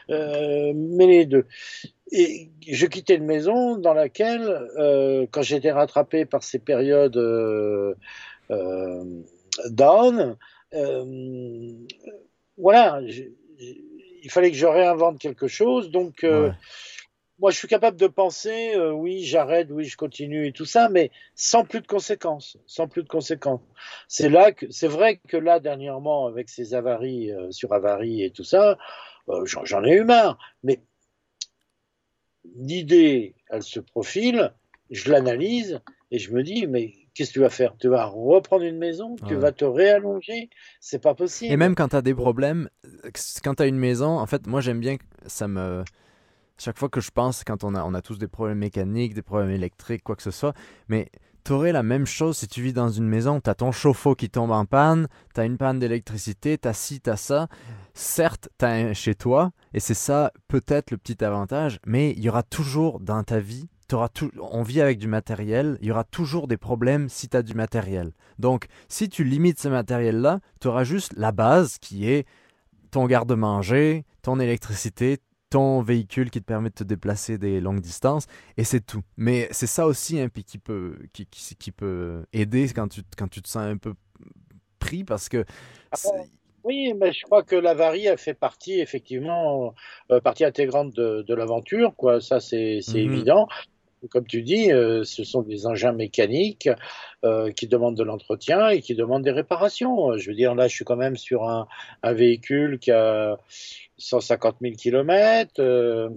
mêler les deux. Et je quittais une maison dans laquelle, quand j'étais rattrapé par ces périodes down, voilà, il fallait que je réinvente quelque chose. Donc, euh, moi, je suis capable de penser, euh, oui, j'arrête, oui, je continue et tout ça, mais sans plus de conséquences, sans plus de conséquences. C'est là que, c'est vrai que là, dernièrement, avec ces avaries euh, sur avaries et tout ça, j'en ai eu marre. Mais l'idée, elle se profile, je l'analyse et je me dis, mais qu'est-ce que tu vas faire? Tu vas reprendre une maison? Tu vas te réallonger? C'est pas possible. Et même quand tu as des problèmes, quand tu as une maison, en fait, moi j'aime bien, ça me. Chaque fois que je pense, quand on a, on a tous des problèmes mécaniques, des problèmes électriques, quoi que ce soit, mais tu aurais la même chose si tu vis dans une maison, tu as ton chauffe-eau qui tombe en panne, tu as une panne d'électricité, tu as ci, tu as ça. Certes, tu as un chez toi, et c'est ça peut-être le petit avantage, mais il y aura toujours dans ta vie tout, on vit avec du matériel, il y aura toujours des problèmes si tu as du matériel. Donc, si tu limites ce matériel-là, tu auras juste la base qui est ton garde-manger, ton électricité, ton véhicule qui te permet de te déplacer des longues distances, et c'est tout. Mais c'est ça aussi hein, qui, peut, qui, qui, peut aider quand tu, quand tu te sens un peu pris parce que. Oui, mais je crois que l'avarie a fait partie, effectivement, euh, partie intégrante de, l'aventure, quoi. Ça, c'est mhm. évident comme tu dis, euh, ce sont des engins mécaniques euh, qui demandent de l'entretien et qui demandent des réparations. Je veux dire, là, je suis quand même sur un, véhicule qui a 150 000 km.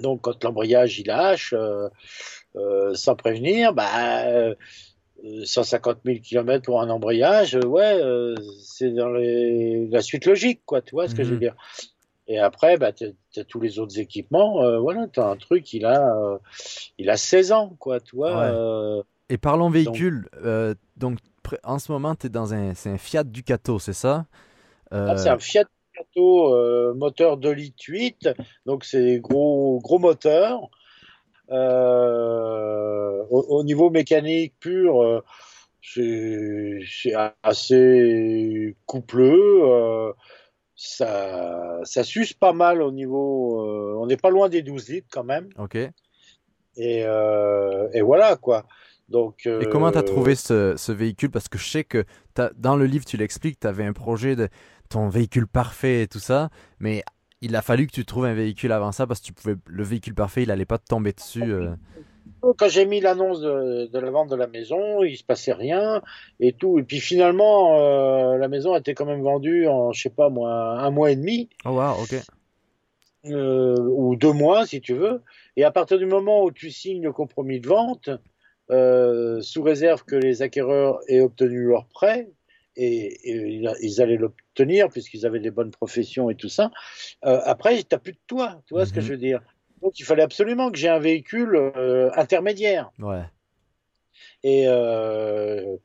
donc, quand l'embrayage il lâche, euh, sans prévenir, bah, 150 000 km pour un embrayage, ouais, c'est dans la suite logique, quoi. Tu vois ce que je veux mhm. dire et après, bah, tu as, tous les autres équipements. Euh, voilà, tu as un truc, il a, euh, il a 16 ans, quoi, tu vois. Euh. Et parlons véhicule, donc, en ce moment, tu es dans un, un Fiat Ducato, c'est ça? Ah, C'est un Fiat Ducato moteur 2 litres 8, donc c'est gros, gros moteur. Au, au, niveau mécanique pur, c'est assez coupleux ça, ça s'use pas mal au niveau. Euh, on n'est pas loin des 12 litres quand même. Ok. Et, euh, et voilà quoi. Donc, et comment tu as trouvé ce, ce, véhicule? Parce que je sais que dans le livre, tu l'expliques, tu avais un projet de ton véhicule parfait et tout ça, mais il a fallu que tu trouves un véhicule avant ça parce que tu pouvais, le véhicule parfait, il n'allait pas te tomber dessus. Euh. Quand j'ai mis l'annonce de, la vente de la maison, il se passait rien et tout. Et puis finalement, euh, la maison a été quand même vendue en, je sais pas moi, un mois et demi. Oh wow, ok. Euh, ou deux mois si tu veux. Et à partir du moment où tu signes le compromis de vente, euh, sous réserve que les acquéreurs aient obtenu leur prêt, et, ils allaient l'obtenir puisqu'ils avaient des bonnes professions et tout ça. après, tu n'as plus de toi, tu vois ce que mhm. je veux dire? Donc il fallait absolument que j'ai un véhicule euh, intermédiaire. Ouais. Et euh,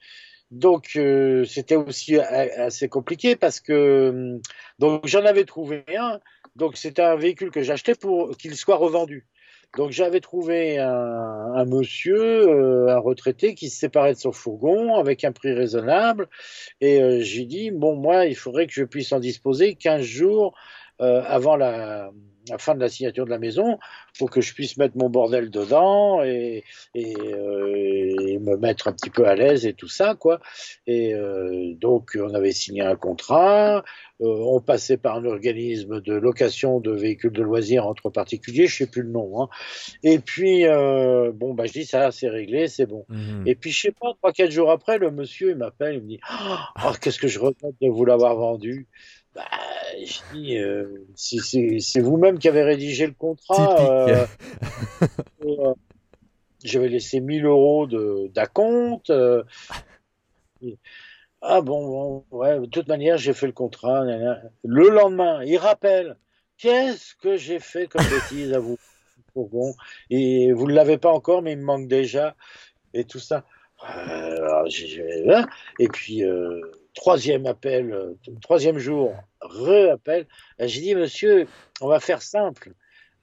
donc euh, c'était aussi assez compliqué parce que donc j'en avais trouvé un. Donc c'était un véhicule que j'achetais pour qu'il soit revendu. Donc j'avais trouvé un, un monsieur, un retraité, qui se séparait de son fourgon avec un prix raisonnable. Et j'ai dit, bon, moi, il faudrait que je puisse en disposer 15 jours avant la, la fin de la signature de la maison pour que je puisse mettre mon bordel dedans et, et, euh, me mettre un petit peu à l'aise et tout ça quoi et euh, donc on avait signé un contrat euh, on passait par un organisme de location de véhicules de loisirs entre particuliers je sais plus le nom hein. et puis euh, bon bah je dis ça c'est réglé c'est bon mhm. et puis je sais pas trois quatre jours après le monsieur il m'appelle il me dit oh, qu'est-ce que je regrette de vous l'avoir vendu bah, je dis, euh, c'est vous-même qui avez rédigé le contrat. Euh, euh, J'avais laissé 1000 euros d'acompte. Ah bon, bon, ouais, de toute manière, j'ai fait le contrat. Le lendemain, il rappelle Qu'est-ce que j'ai fait comme bêtise à vous bon, Et vous ne l'avez pas encore, mais il me manque déjà. Et tout ça. Euh, et puis, euh, troisième appel, euh, troisième jour, re-appel. J'ai dit, monsieur, on va faire simple.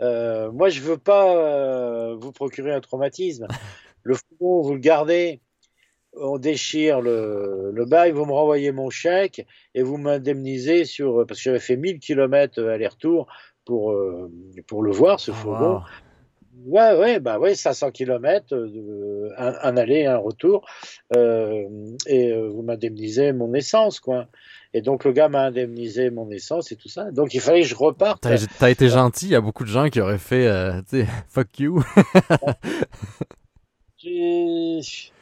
moi, je veux pas vous procurer un traumatisme. [LAUGHS] Le fourgon, vous le gardez on déchire le, le, bail, vous me renvoyez mon chèque et vous m'indemnisez sur parce que j'avais fait 1000 km aller-retour pour euh, pour le voir ce ah, fourgon. Ouais, ouais, bah ouais, 500 km, euh, un, aller, un retour, euh, et vous m'indemnisez mon essence, quoi. Et donc le gars m'a indemnisé mon essence et tout ça. Donc il fallait que je reparte. T'as été gentil, il y a beaucoup de gens qui auraient fait, tu sais, [LAUGHS] fuck you [LAUGHS]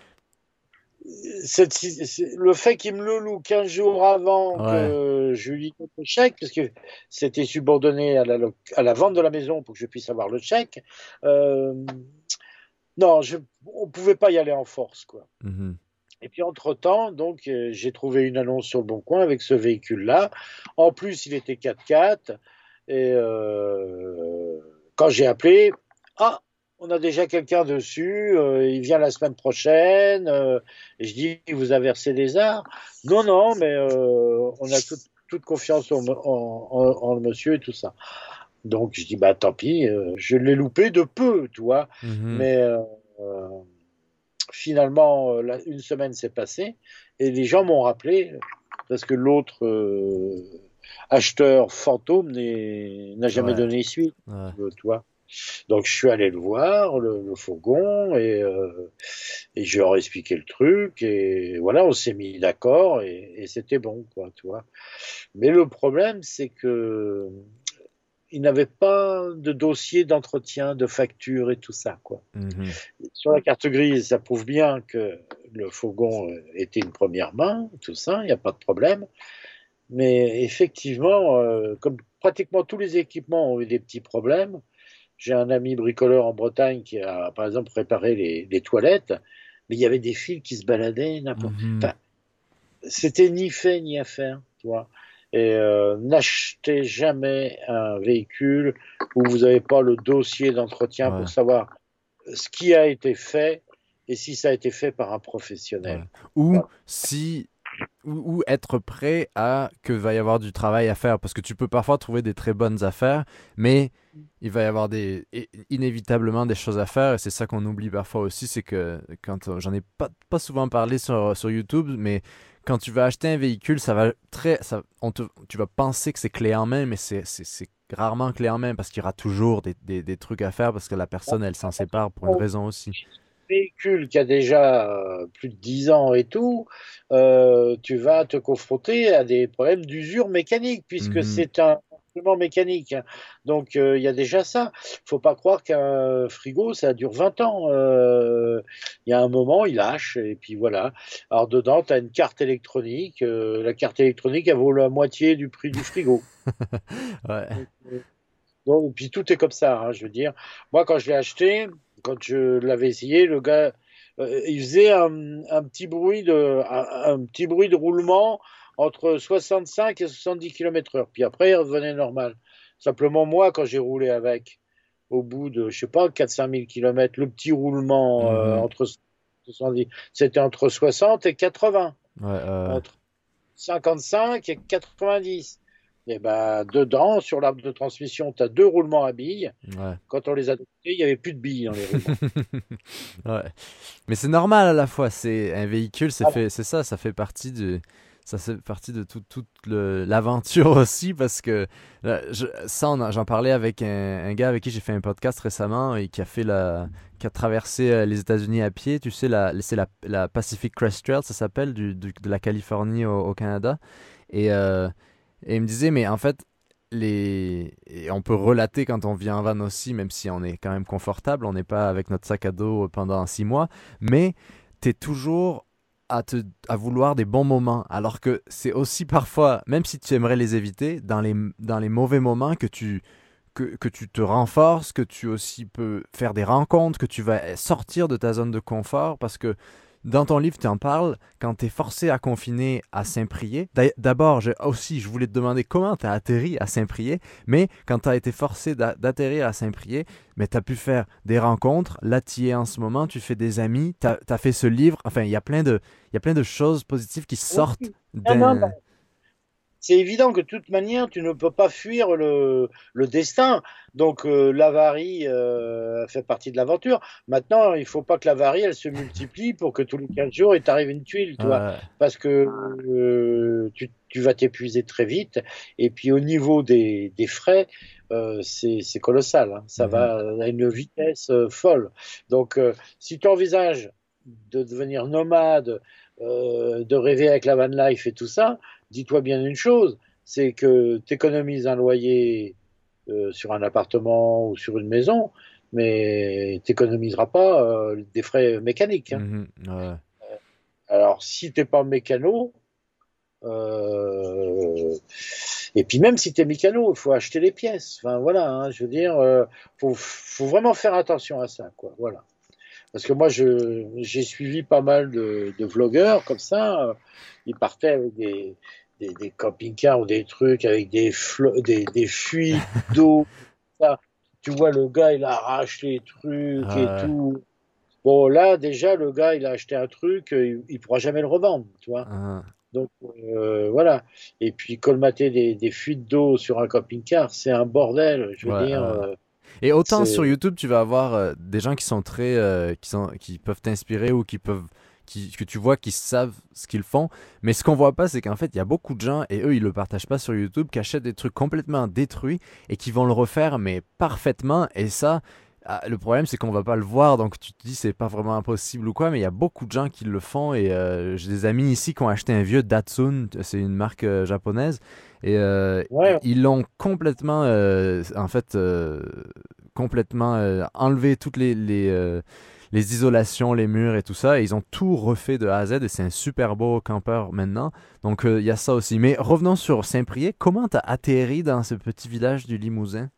le fait qu'il me le loue 15 jours avant que je lui donne le chèque, parce que c'était subordonné à la, à la, vente de la maison pour que je puisse avoir le chèque, euh, non, je, on pouvait pas y aller en force, quoi. Mm-hmm. Et puis entre-temps, donc euh, j'ai trouvé une annonce sur le Bon Coin avec ce véhicule-là. En plus, il était 4x4. Et euh, quand j'ai appelé, ah, on a déjà quelqu'un dessus, euh, il vient la semaine prochaine. Euh, et je dis, vous avez versé des arts Non, non, mais euh, on a toute confiance en, le monsieur et tout ça. Donc je dis, bah tant pis, je l'ai loupé de peu, tu vois. Mhm. Mais finalement, une semaine s'est passée et les gens m'ont rappelé parce que l'autre acheteur fantôme n'a jamais donné suite, tu vois. Donc je suis allé le voir, le, fourgon, et, euh, et je leur ai expliqué le truc, et voilà, on s'est mis d'accord, et, c'était bon, quoi, tu vois. Mais le problème, c'est que il n'avait pas de dossier d'entretien, de facture et tout ça, quoi. Mhm. Sur la carte grise, ça prouve bien que le fourgon était une première main, tout ça, il n'y a pas de problème. Mais effectivement, euh, comme pratiquement tous les équipements ont eu des petits problèmes, j'ai un ami bricoleur en Bretagne qui a, par exemple, préparé les, toilettes, mais il y avait des fils qui se baladaient. n'importe. Mhm. c'était ni fait ni à faire, tu vois. Et euh, n'achetez jamais un véhicule où vous n'avez pas le dossier d'entretien pour savoir ce qui a été fait et si ça a été fait par un professionnel. Ou si ou, être prêt à que va y avoir du travail à faire. Parce que tu peux parfois trouver des très bonnes affaires mais il va y avoir des inévitablement des choses à faire. Et c'est ça qu'on oublie parfois aussi c'est que quand j'en ai pas, pas souvent parlé sur, sur YouTube mais quand tu vas acheter un véhicule ça va très ça, on te, tu vas penser que c'est clé en main mais c'est rarement clé en main parce qu'il y aura toujours des, des, des, trucs à faire parce que la personne elle s'en sépare pour une raison aussi véhicule qui a déjà euh, plus de 10 ans et tout, euh, tu vas te confronter à des problèmes d'usure mécanique, puisque mhm. c'est un instrument mécanique. Hein. Donc euh, il y a déjà ça. faut pas croire qu'un frigo, ça dure 20 ans. Il y a un moment, il lâche, et puis voilà. Alors dedans, tu as une carte électronique. la carte électronique, elle vaut la moitié du prix du frigo. [LAUGHS] ouais. Donc, puis tout est comme ça, hein, je veux dire. Moi, quand je l'ai acheté, quand je l'avais essayé, le gars, euh, il faisait un, petit bruit de, un, petit bruit de roulement entre 65 et 70 km heure. Puis après, il revenait normal. Simplement, moi, quand j'ai roulé avec, au bout de, je sais pas, 400 000 km, le petit roulement euh, mhm. entre 70, c'était entre 60 et 80. Entre 55 et 90 et eh ben, dedans, sur l'arbre de transmission, tu as deux roulements à billes. Quand on les a adoptés, il n'y avait plus de billes dans les roulements. [LAUGHS] Mais c'est normal à la fois. C'est un véhicule, c'est fait, c'est ça, ça fait partie du, ça fait partie de toute l'aventure [LAUGHS] aussi parce que ça, j'en parlais avec un, gars avec qui j'ai fait un podcast récemment et qui a fait la, qui a traversé euh, les États-Unis à pied. Tu sais, la, c'est la, la Pacific Crest Trail, ça s'appelle, du, de la Californie au, Canada. Et euh, et il me disait, mais en fait, les... on peut relater quand on vient en van aussi, même si on est quand même confortable, on n'est pas avec notre sac à dos pendant six mois, mais tu es toujours à, te, à vouloir des bons moments, alors que c'est aussi parfois, même si tu aimerais les éviter, dans les, dans les mauvais moments que tu, que, que, tu te renforces, que tu aussi peux faire des rencontres, que tu vas sortir de ta zone de confort, parce que dans ton livre, tu en parles quand tu es forcé à confiner à Saint-Prié. D'abord, aussi, je voulais te demander comment tu as atterri à Saint-Prié, mais quand tu as été forcé d'atterrir à Saint-Prié, mais tu as pu faire des rencontres. Là, tu es en ce moment, tu fais des amis, tu as, fait ce livre. Enfin, il y, a plein de, y a plein de choses positives qui sortent d'un c'est évident que de toute manière, tu ne peux pas fuir le, le destin. Donc euh, l'avarie euh, fait partie de l'aventure. Maintenant, il faut pas que l'avarie, elle se multiplie pour que tous les 15 jours, il t'arrive une tuile, tu vois. Parce que euh, tu, tu, vas t'épuiser très vite. Et puis au niveau des, des frais, euh, c'est colossal. Hein. Ça mhm. va à une vitesse euh, folle. Donc si tu envisages de devenir nomade, de rêver avec la van life et tout ça, dis-toi bien une chose, c'est que tu économises un loyer euh, sur un appartement ou sur une maison, mais tu n'économiseras pas euh, des frais mécaniques. Hein. Mhm, euh, alors, si tu n'es pas mécano, et puis même si tu es mécano, il faut acheter les pièces. Enfin voilà, hein, je veux dire, faut, faut, vraiment faire attention à ça, quoi. Voilà. Parce que moi, j'ai suivi pas mal de, de vlogueurs comme ça. Ils partaient avec des, des, des camping-cars ou des trucs avec des, des, des fuites [LAUGHS] d'eau. tu vois, le gars, il arrache les trucs et tout. Bon, là, déjà, le gars, il a acheté un truc, il, il pourra jamais le revendre, tu vois. Ah. Donc, euh, voilà. Et puis, colmater des, des fuites d'eau sur un camping-car, c'est un bordel, je veux dire. Euh, et autant sur YouTube, tu vas avoir euh, des gens qui sont très, qui sont, qui peuvent t'inspirer ou qui peuvent que tu vois qui savent ce qu'ils font. Mais ce qu'on voit pas, c'est qu'en fait, il y a beaucoup de gens, et eux, ils le partagent pas sur YouTube, qui achètent des trucs complètement détruits et qui vont le refaire, mais parfaitement. Et ça, ah, le problème, c'est qu'on va pas le voir, donc tu te dis c'est pas vraiment impossible ou quoi, mais il y a beaucoup de gens qui le font. Et euh, j'ai des amis ici qui ont acheté un vieux Datsun, c'est une marque euh, japonaise, et euh, ils l'ont complètement, en fait, complètement enlevé toutes les, les les isolations, les murs et tout ça. ils ont tout refait de A à Z et c'est un super beau campeur maintenant. Donc euh, il y a ça aussi. Mais revenons sur Saint-Prié. Comment tu as atterri dans ce petit village du Limousin?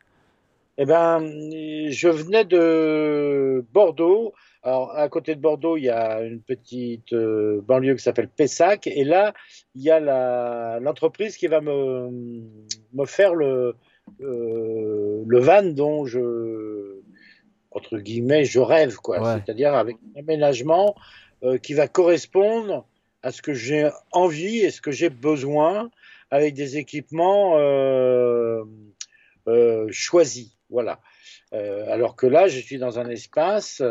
Eh ben, je venais de Bordeaux. Alors, à côté de Bordeaux, il y a une petite euh, banlieue qui s'appelle Pessac. Et là, il y a l'entreprise qui va me, me faire le, euh, le van dont je, entre guillemets, je rêve, quoi. C'est-à-dire avec un aménagement euh, qui va correspondre à ce que j'ai envie et ce que j'ai besoin, avec des équipements euh, euh, choisis. Voilà. Alors que là, je suis dans un espace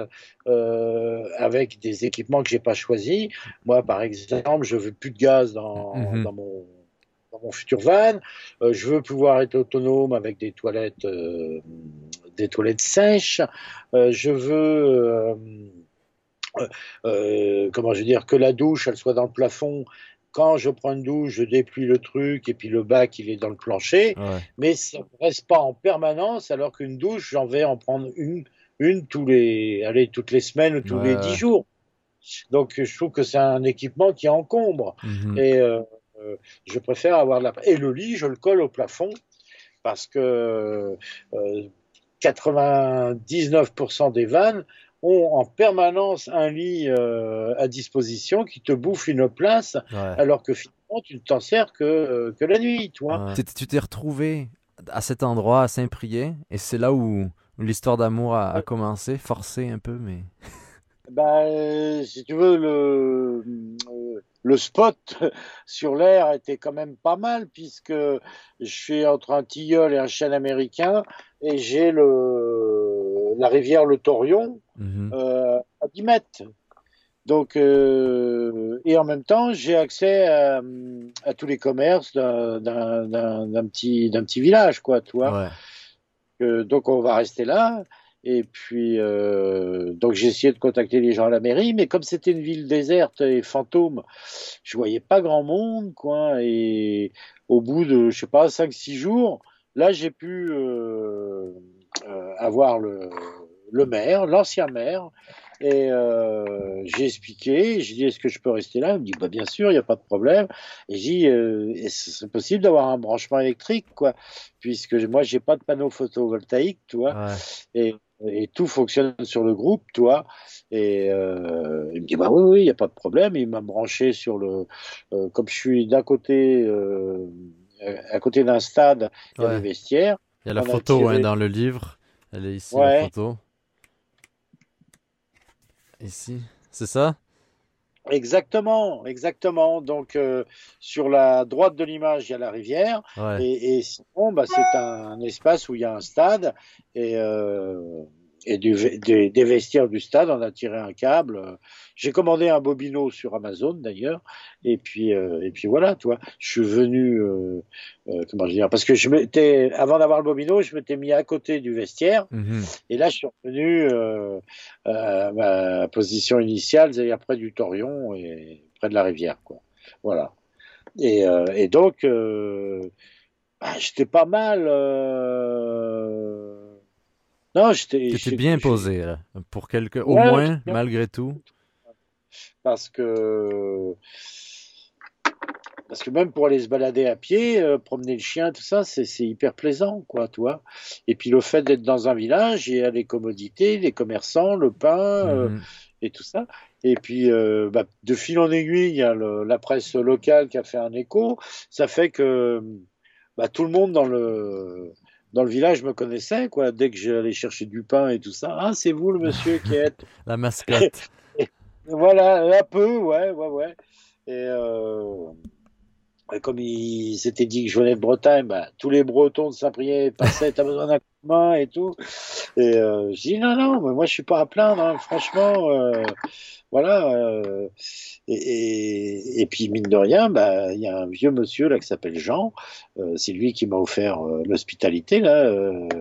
avec des équipements que j'ai pas choisis. Moi, par exemple, je veux plus de gaz dans, mhm. dans mon dans mon futur van. je veux pouvoir être autonome avec des toilettes des toilettes sèches. Euh, je veux, euh, euh, comment je veux dire, que la douche, elle soit dans le plafond quand je prends une douche, je déplie le truc et puis le bac, il est dans le plancher. Mais ça ne reste pas en permanence, alors qu'une douche, j'en vais en prendre une, une tous les, allez, toutes les semaines ou tous les dix jours. Donc, je trouve que c'est un équipement qui encombre. Mhm. Et je préfère avoir la. Et le lit, je le colle au plafond parce que 99% des vannes ont en permanence un lit euh, à disposition qui te bouffe une place, alors que finalement tu ne t'en sers que, euh, que la nuit, toi. Tu t'es retrouvé à cet endroit à Saint-Prié, et c'est là où l'histoire d'amour a, commencé, forcé un peu, mais. [LAUGHS] Ben, si tu veux, le, le spot [LAUGHS] sur l'air était quand même pas mal puisque je suis entre un tilleul et un chêne américain et j'ai le la rivière le Torion mhm. euh, à 10 mètres. Donc euh, et en même temps j'ai accès à, tous les commerces d'un petit petit village quoi, tu vois. donc on va rester là. Et puis, euh, donc j'ai essayé de contacter les gens à la mairie, mais comme c'était une ville déserte et fantôme, je voyais pas grand monde, quoi. Et au bout de, je sais pas, 5-6 jours, là j'ai pu euh, euh, avoir le, le maire, l'ancien maire, et euh, j'ai expliqué, j'ai dit est-ce que je peux rester là? Il me dit bah bien sûr, il n'y a pas de problème. Et j'ai dit euh, c'est possible d'avoir un branchement électrique quoi, puisque moi j'ai pas de panneau photovoltaïque, tu vois. Et et tout fonctionne sur le groupe, toi. Et euh, il me dit bah oui, oui, il n'y a pas de problème. Il m'a branché sur le, euh, comme je suis d'un côté, euh, à côté d'un stade, il y a des vestiaires. Il y a la photo hein, dans le livre. Elle est ici la photo. Ici, c'est ça? Exactement, exactement. Donc sur la droite de l'image, il y a la rivière, et, et, sinon, bah, c'est un, espace où il y a un stade, et et du, des, des, vestiaires du stade. On a tiré un câble. J'ai commandé un bobino sur Amazon d'ailleurs. Et puis euh, et puis voilà, toi. Je suis venu euh, euh, comment dire parce que je m'étais avant d'avoir le bobino, je m'étais mis à côté du vestiaire. Mhm. Et là, je suis revenu euh, à ma position initiale, c'est-à-dire près du Torion et près de la rivière, quoi. Voilà. Et, euh, et donc, bah, j'étais pas mal. Non, j'étais. bien posé, là, pour quelques. Au moins, malgré tout. Parce que. Parce que même pour aller se balader à pied, euh, promener le chien, tout ça, c'est hyper plaisant, quoi, tu vois. Et puis le fait d'être dans un village, il y a les commodités, les commerçants, le pain euh, mhm. et tout ça. Et puis, euh, bah, de fil en aiguille, il y a la presse locale qui a fait un écho. Ça fait que bah, tout le monde dans le dans le village me connaissait, quoi. Dès que j'allais chercher du pain et tout ça, ah, c'est vous le monsieur qui est. [LAUGHS] La mascotte. [LAUGHS] voilà, un peu, ouais, ouais, ouais. Et, euh, comme il s'était dit que je venais de Bretagne, bah, tous les Bretons de Saint-Priest passaient, t'as besoin d'un main et tout. Et euh, je dis non, non, mais moi je suis pas à plaindre, hein. franchement. Euh, voilà. Euh, et, et, puis mine de rien, bah il y a un vieux monsieur là qui s'appelle Jean. C'est lui qui m'a offert l'hospitalité là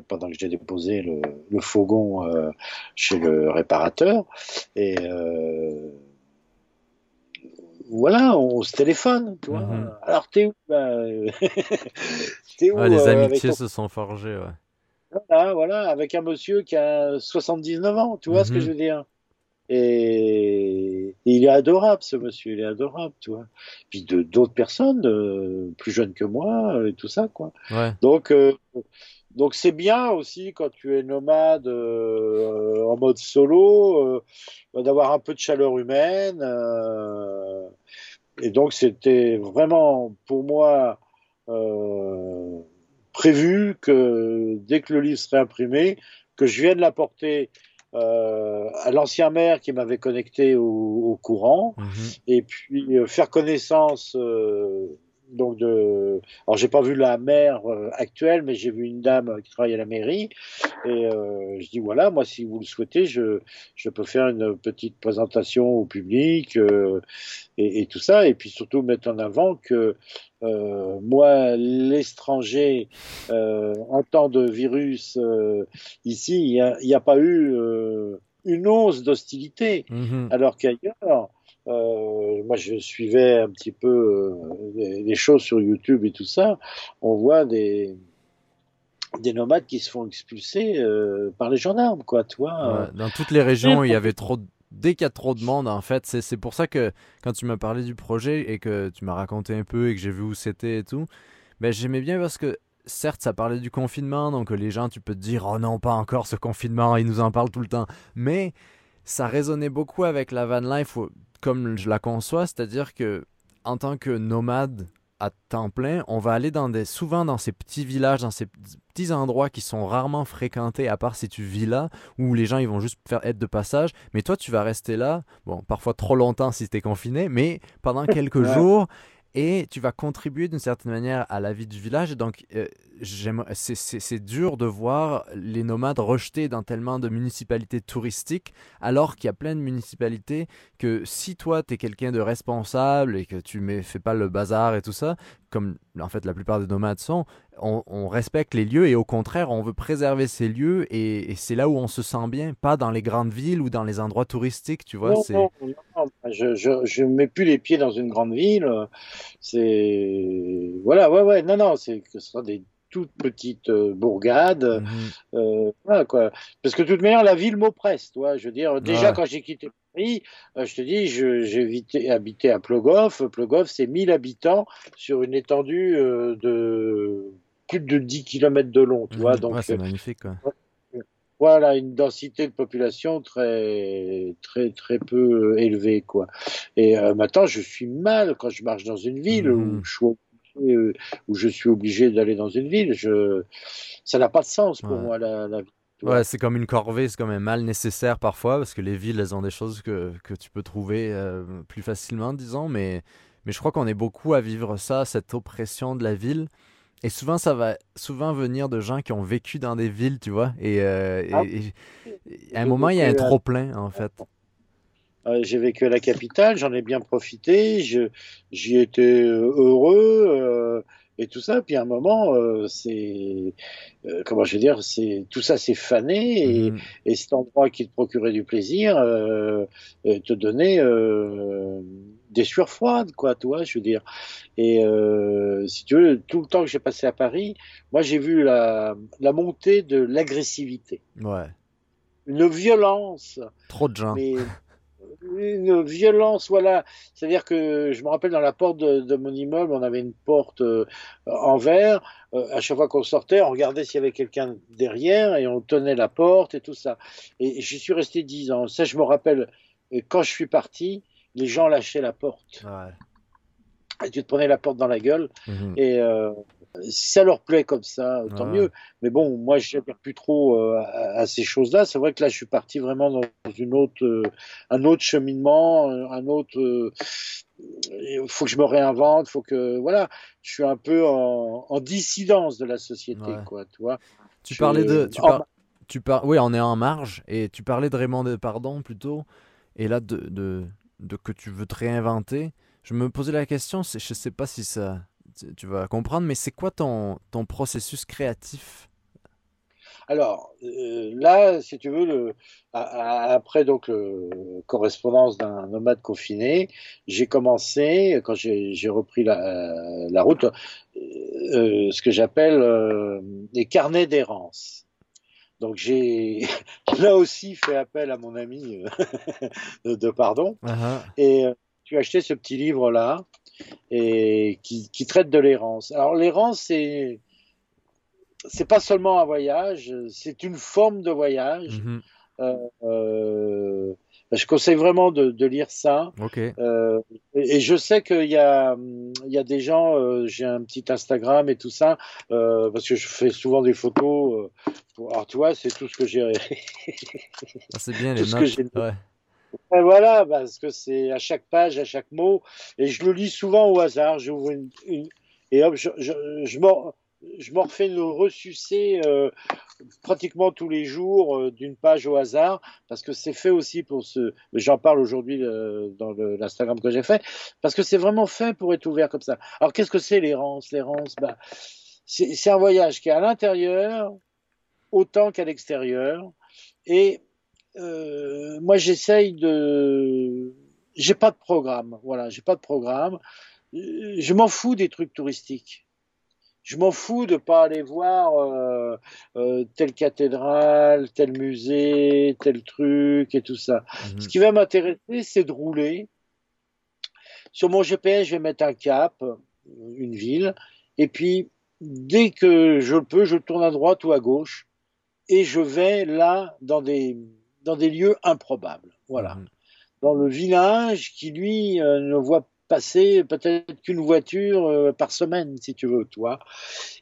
pendant que j'ai déposé le, le fourgon chez le réparateur. Et voilà, on se téléphone, tu vois. Mhm. Alors t'es où, bah, [LAUGHS] t'es où Les amitiés se sont forgées, ouais. Voilà, voilà, avec un monsieur qui a 79 ans, tu vois ce que mhm. je veux dire. Et, il est adorable, ce monsieur, il est adorable, tu vois. Puis de d'autres personnes euh, plus jeunes que moi euh, et tout ça, quoi. Donc, euh, donc c'est bien aussi quand tu es nomade en mode solo d'avoir un peu de chaleur humaine. et donc c'était vraiment pour moi prévu que dès que le livre serait imprimé, que je vienne l'apporter euh, à l'ancien maire qui m'avait connecté au, au courant, mhm. et puis euh, faire connaissance euh, donc de. Alors j'ai pas vu la maire euh, actuelle, mais j'ai vu une dame qui travaille à la mairie, et je dis voilà, moi si vous le souhaitez, je je peux faire une petite présentation au public et, et, tout ça, et puis surtout mettre en avant que euh, moi, l'étranger, euh, en temps de virus, euh, ici, il n'y a, pas eu une once d'hostilité, mhm. alors qu'ailleurs, moi je suivais un petit peu les, choses sur YouTube et tout ça, on voit des, des nomades qui se font expulser par les gendarmes, quoi, toi. dans toutes les régions, il y avait trop de dès qu'il y a trop de monde, en fait, c'est pour ça que quand tu m'as parlé du projet et que tu m'as raconté un peu et que j'ai vu où c'était et tout, ben j'aimais bien parce que certes, ça parlait du confinement, donc les gens, tu peux te dire, oh non, pas encore ce confinement, ils nous en parlent tout le temps. Mais ça résonnait beaucoup avec la van life comme je la conçois, c'est-à-dire que en tant que nomade à temps plein, on va aller dans des, souvent dans ces petits villages, dans ces petits endroits qui sont rarement fréquentés, à part si tu vis là, où les gens ils vont juste faire être de passage. Mais toi, tu vas rester là, bon, parfois trop longtemps si tu es confiné, mais pendant [LAUGHS] quelques jours et tu vas contribuer d'une certaine manière à la vie du village. Donc, euh, c'est dur de voir les nomades rejetés dans tellement de municipalités touristiques, alors qu'il y a plein de municipalités que si toi, tu es quelqu'un de responsable et que tu ne fais pas le bazar et tout ça, comme en fait la plupart des nomades sont, on, respecte les lieux et au contraire, on veut préserver ces lieux et, c'est là où on se sent bien, pas dans les grandes villes ou dans les endroits touristiques, tu vois. Non, non, je ne mets plus les pieds dans une grande ville. C'est. Voilà, ouais, ouais, non, non, c'est que ce sera des toute petite euh, bourgade. Mhm. Euh, voilà, quoi. Parce que de toute manière, la ville m'oppresse. Toi. Je veux dire, déjà, quand j'ai quitté Paris, euh, je te dis, j'ai habité à Plogoff. Plogoff, c'est 1000 habitants sur une étendue de plus de 10 km de long. Tu vois, [LAUGHS] donc, c'est magnifique. Quoi. voilà, une densité de population très, très, très peu élevée, quoi. Et euh, maintenant, je suis mal quand je marche dans une ville où je suis obligé, euh, où je suis obligé d'aller dans une ville. Je, ça n'a pas de sens pour Ouais. moi la, la vie. Ouais, c'est comme une corvée, c'est comme un mal nécessaire parfois, parce que les villes, elles ont des choses que, que tu peux trouver euh, plus facilement, disons, mais, mais je crois qu'on est beaucoup à vivre ça, cette oppression de la ville. Et souvent, ça va souvent venir de gens qui ont vécu dans des villes, tu vois, et, euh, Ah. et- et à un moment, il y a un à- trop-plein, en fait. Euh, j'ai vécu à la capitale, j'en ai bien profité, j'y étais euh, heureux euh, et tout ça. Puis à un moment, euh, c'est euh, comment je veux dire, c'est tout ça s'est fané et, Mhm. et cet endroit qui te procurait du plaisir euh, te donnait des sueurs froides, quoi, toi, je veux dire. Et si tu veux, tout le temps que j'ai passé à Paris, moi j'ai vu la, la montée de l'agressivité, Ouais, une violence trop de gens. mais [LAUGHS] une violence, voilà. C'est-à-dire que je me rappelle dans la porte de, mon immeuble, on avait une porte euh, en verre. Euh, à chaque fois qu'on sortait, on regardait s'il y avait quelqu'un derrière et on tenait la porte et tout ça. Et j'y suis resté dix ans. Ça, je me rappelle, euh, quand je suis parti, les gens lâchaient la porte. Ouais. Et tu te prenais la porte dans la gueule. Mhm. Et euh, si ça leur plaît comme ça, tant mieux. Mais bon, moi, je n'adhère plus trop euh, à, à ces choses-là. C'est vrai que là, je suis parti vraiment dans une autre, euh, un autre cheminement, un autre. Il faut que je me réinvente. Faut que voilà, je suis un peu en, en dissidence de la société, Ouais. quoi. Tu vois. Tu parlais de... Tu par- tu par... Oui, on est en marge, et tu parlais de Raymond Pardon plutôt, et là, de, de, de que tu veux te réinventer. Je me posais la question, je sais pas si ça... tu- vas comprendre, mais c'est quoi ton, ton processus créatif? Alors euh, là, si tu veux, le, a- a- après donc le correspondance d'un nomade confiné, j'ai commencé quand j'ai repris la, la route, euh, ce que j'appelle euh, des carnets d'errance. Donc j'ai [LAUGHS] là aussi fait appel à mon ami [LAUGHS] de, de pardon Ah ah. et tu as acheté ce petit livre là et qui, qui traite de l'errance. Alors l'errance c'est c'est pas seulement un voyage, c'est une forme de voyage. Mhm. Euh, euh, je conseille vraiment de, de lire ça. Ok. Euh, et, et je sais qu'il y a, il y a des gens, euh, j'ai un petit Instagram et tout ça, euh, parce que je fais souvent des photos. pour, alors tu vois, c'est tout ce que j'ai. Ah, c'est bien [LAUGHS] Tout les ce notes. Ouais. Voilà, parce que c'est à chaque page, à chaque mot, et je le lis souvent au hasard. J'ouvre une, une- et hop, je, je, je m'en refais une ressucée euh, pratiquement tous les jours euh, d'une page au hasard, parce que c'est fait aussi pour ce. J'en parle aujourd'hui euh, dans le- l'Instagram que j'ai fait, parce que c'est vraiment fait pour être ouvert comme ça. Alors qu'est-ce que c'est l'errance? L'errance, bah, c'est un voyage qui est à l'intérieur autant qu'à l'extérieur, et moi j'essaye de j'ai pas de programme. Voilà j'ai pas de programme. Euh, je m'en fous des trucs touristiques. Je m'en fous de pas aller voir euh, euh, telle cathédrale tel musée tel truc et tout ça. Mhm. ce qui va m'intéresser c'est de rouler. Sur mon GPS je vais mettre un cap une ville. Et puis dès que je le peux je tourne à droite ou à gauche. Et je vais là dans des dans des lieux improbables. Voilà. Mhm. Dans le village qui lui euh, ne voit passer peut-être qu'une voiture euh, par semaine, si tu veux, toi.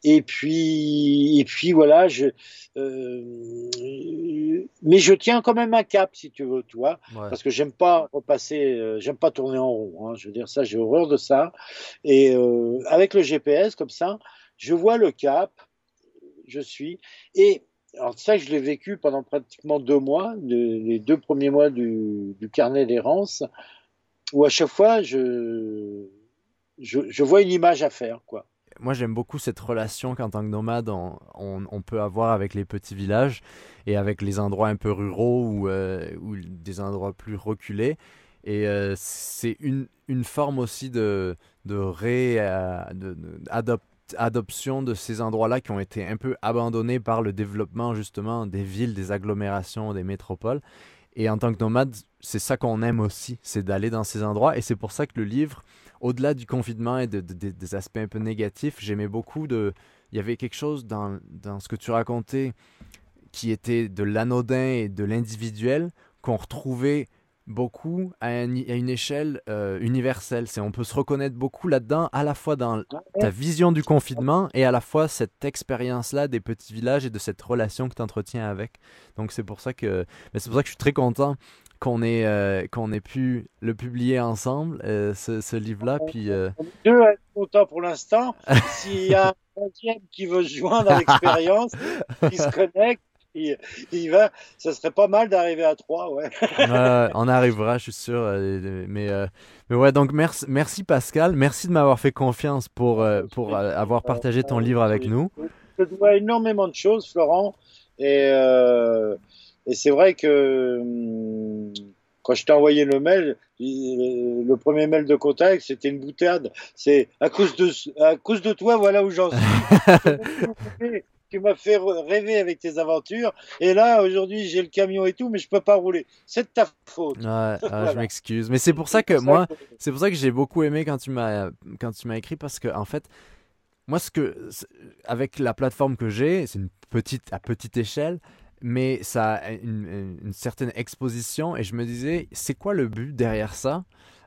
Et puis et puis voilà, je euh, mais je tiens quand même un cap, si tu veux, toi, Ouais. parce que j'aime pas repasser, j'aime pas tourner en rond. Hein, je veux dire ça, j'ai horreur de ça. Et avec le GPS comme ça, je vois le cap, je suis et alors ça, je l'ai vécu pendant pratiquement deux mois, le- les deux premiers mois du, carnet d'errance, où à chaque fois, je, je, vois une image à faire, quoi. Moi, j'aime beaucoup cette relation qu'en tant que nomade, on, peut avoir avec les petits villages et avec les endroits un peu ruraux ou, euh, des endroits plus reculés. Et euh, c'est une, une forme aussi de, de, ré, euh, de- adoption de ces endroits-là qui ont été un peu abandonnés par le développement justement des villes, des agglomérations, des métropoles. Et en tant que nomade, c'est ça qu'on aime aussi, c'est d'aller dans ces endroits. Et c'est pour ça que le livre, au-delà du confinement et de- de- de- des aspects un peu négatifs, j'aimais beaucoup de... Il y avait quelque chose dans, ce que tu racontais qui étaient de l'anodin et de l'individuel qu'on retrouvait beaucoup à, une échelle euh, universelle. C'est on peut se reconnaître beaucoup là-dedans, à la fois dans ta vision du confinement et à la fois cette expérience-là des petits villages et de cette relation que tu entretiens avec. Donc c'est pour ça que, mais c'est pour ça que je suis très content qu'on ait euh, qu'on ait pu le publier ensemble, euh, ce, livre-là. Puis deux à être contents pour l'instant. [LAUGHS] S'il y a un qui veut se joindre à l'expérience, qui se connecte il, va. Ça serait pas mal d'arriver à 3, ouais. on arrivera, je suis sûr. Euh, mais, euh, mais ouais, donc merci, merci Pascal. Merci de m'avoir fait confiance pour, euh, pour avoir partagé ton livre avec nous. Je te dois énormément de choses, Florent. Et, et c'est vrai que hum, quand je t'ai envoyé le mail, le premier mail de contact, c'était une boutade. C'est à cause de, à cause de toi, voilà où j'en suis. [LAUGHS] tu m'as fait rêver avec tes aventures. Et là, aujourd'hui, j'ai le camion et tout, mais je peux pas rouler. C'est de ta faute. Ouais, Je m'excuse. Mais c'est pour ça que moi, c'est pour ça que j'ai beaucoup aimé quand tu m'as quand tu m'as écrit parce que en fait, moi, ce que avec la plateforme que j'ai, c'est une petite à petite échelle. Mais ça a une, une certaine exposition et je me disais, c'est quoi le but derrière ça?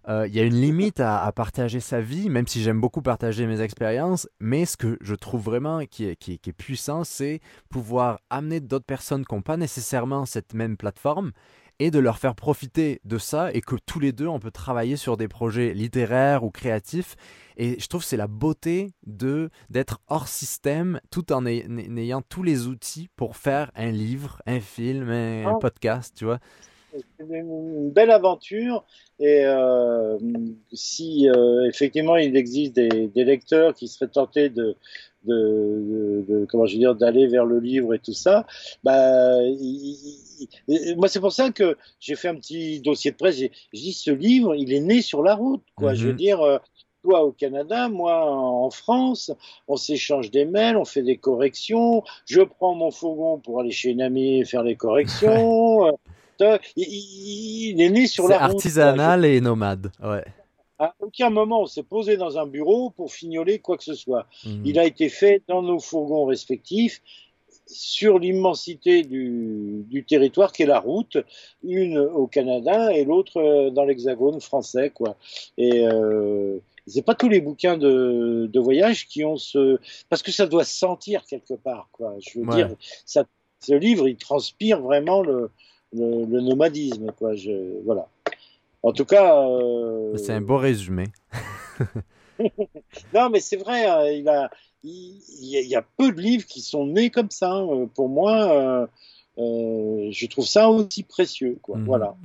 Euh, il y a une limite à, partager sa vie, même si j'aime beaucoup partager mes expériences. Mais ce que je trouve vraiment qui est, qui est puissant, c'est pouvoir amener d'autres personnes qui n'ont pas nécessairement cette même plateforme et de leur faire profiter de ça et que tous les deux on peut travailler sur des projets littéraires ou créatifs et je trouve c'est la beauté de d'être hors système tout en ayant tous les outils pour faire un livre, un film, un, ah. podcast, tu vois. C'est une belle aventure et euh, si euh, effectivement il existe des, lecteurs qui seraient tentés de, de, comment je veux dire d'aller vers le livre et tout ça, bah moi c'est pour ça que j'ai fait un petit dossier de presse. J'ai dit ce livre il est né sur la route quoi. Je veux mhm. dire euh, toi au Canada, moi en France, on s'échange des mails, on fait des corrections. Je prends mon fourgon pour aller chez une amie et faire les corrections. [LAUGHS] il, est né sur la route. artisanal et nomade, ouais. À aucun moment on s'est posé dans un bureau pour fignoler quoi que ce soit. Mhm. Il a été fait dans nos fourgons respectifs sur l'immensité du, du, territoire qui est la route, une au Canada et l'autre euh, dans l'hexagone français, quoi. Et euh, c'est pas tous les bouquins de, de, voyage qui ont ce, parce que ça doit se sentir quelque part, quoi. Je veux dire, ça, ce livre, il transpire vraiment le, le, nomadisme, quoi. Je, voilà. En tout cas. Euh, c'est un beau résumé. [LAUGHS] non, mais c'est vrai, hein, il, a, il, y a peu de livres qui sont nés comme ça. Hein. Pour moi, euh, je trouve ça aussi précieux, quoi. Mhm, voilà.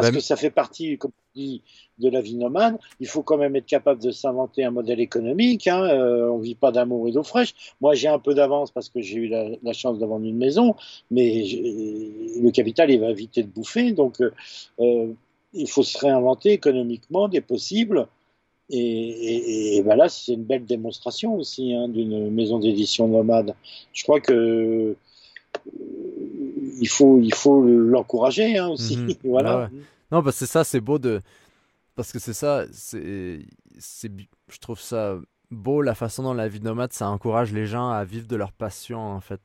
Parce que ça fait partie, comme de la vie nomade, il faut quand même être capable de s'inventer un modèle économique. Hein. Euh, on vit pas d'amour et d'eau fraîche. Moi, j'ai un peu d'avance parce que j'ai eu la, chance d'avoir une maison, mais le capital, il va éviter de bouffer. Donc, euh, euh, il faut se réinventer économiquement des possibles. Et, ben là, c'est une belle démonstration aussi hein, d'une maison d'édition nomade. Je crois que il faut il faut l'encourager hein, aussi. Mhm. [LAUGHS] voilà. Non, parce que c'est ça, c'est beau de. Parce que c'est ça, c'est. Je trouve ça beau la façon dont la vie nomade, ça encourage les gens à vivre de leur passion, en fait.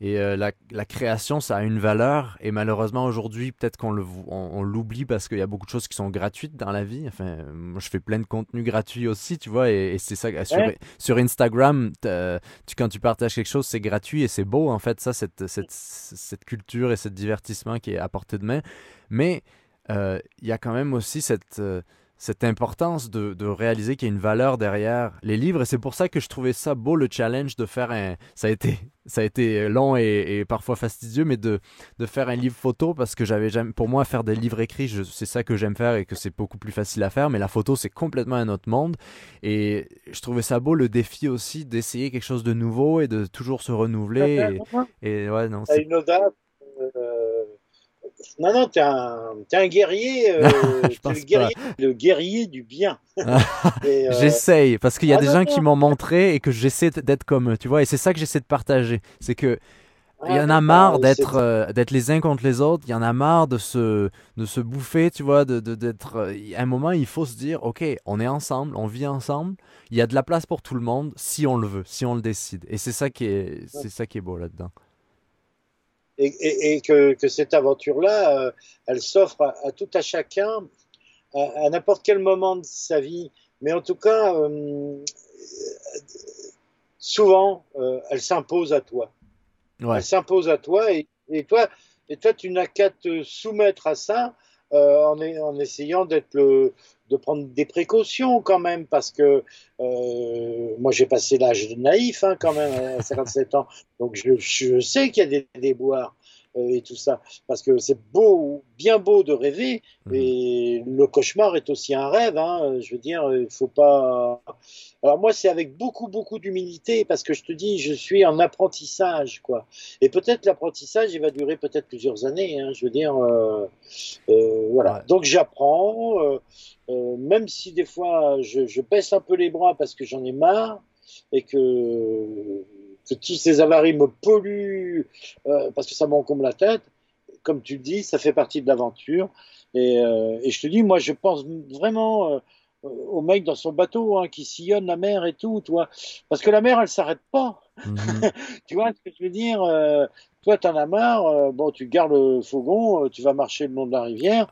Et euh, la, la, création, ça a une valeur. Et malheureusement, aujourd'hui, peut-être qu'on on, l'oublie parce qu'il y a beaucoup de choses qui sont gratuites dans la vie. Enfin, moi, je fais plein de contenu gratuit aussi, tu vois. Et, c'est ça. Sur, sur Instagram, tu, quand tu partages quelque chose, c'est gratuit et c'est beau, en fait, ça, cette, cette, cette culture et ce divertissement qui est à portée de main. Mais euh, il y a quand même aussi cette, euh, cette importance de, de réaliser qu'il y a une valeur derrière les livres. Et c'est pour ça que je trouvais ça beau, le challenge de faire un... Ça a été, [LAUGHS] ça a été long et, parfois fastidieux, mais de, de, faire un livre photo, parce que j'avais jamais... Pour moi, faire des livres écrits, c'est ça que j'aime faire et que c'est beaucoup plus facile à faire, mais la photo, c'est complètement un autre monde. Et je trouvais ça beau, le défi aussi, d'essayer quelque chose de nouveau et de toujours se renouveler. Et, et ouais, non, c'est... une audace euh, non, non, t'es un, es un guerrier, euh, [LAUGHS] le, guerrier le guerrier du bien. [LAUGHS] Euh, j'essaye, parce qu'il y a ah, des gens qui m'ont montré et que j'essaie d'être comme eux, tu vois, et c'est ça que j'essaie de partager. C'est que il y en a marre d'être euh, d'être les uns contre les autres. Il y en a marre de se de se bouffer, tu vois, de d'être. à un moment, il faut se dire, ok, on est ensemble, on vit ensemble. Il y a de la place pour tout le monde si on le veut, si on le décide. Et c'est ça qui est c'est ça qui est beau là-dedans. Et, que, cette aventure-là, elle s'offre à, tout à chacun à, n'importe quel moment de sa vie. Mais en tout cas, souvent, elle s'impose à toi. Elle s'impose à toi et, toi, et toi, tu n'as qu'à te soumettre à ça en, en, essayant d'être de prendre des précautions quand même, parce que euh, moi j'ai passé l'âge naïf hein, quand même à 57 ans, donc je, je sais qu'il y a des déboires. Euh, et tout ça. Parce que c'est beau, bien beau de rêver, mais mhm. le cauchemar est aussi un rêve. Hein. Je veux dire, il faut pas. Alors moi, c'est avec beaucoup, beaucoup d'humilité, parce que je te dis, je suis en apprentissage, quoi. Et peut-être l'apprentissage, il va durer peut-être plusieurs années. Hein. Je veux dire, euh, euh, voilà. Donc j'apprends, même si des fois je, je baisse un peu les bras parce que j'en ai marre et que que tous ces avaries me polluent euh, parce que ça m'encombre la tête. Comme tu le dis, ça fait partie de l'aventure. Et, euh, et, je te dis, moi, je pense vraiment euh, au mec dans son bateau hein, qui sillonne la mer et tout, toi. Parce que la mer, elle s'arrête pas. Mhm. [LAUGHS] tu vois ce que je veux dire Toi, t'en as marre. bon, tu gardes le fourgon, tu vas marcher le long de la rivière.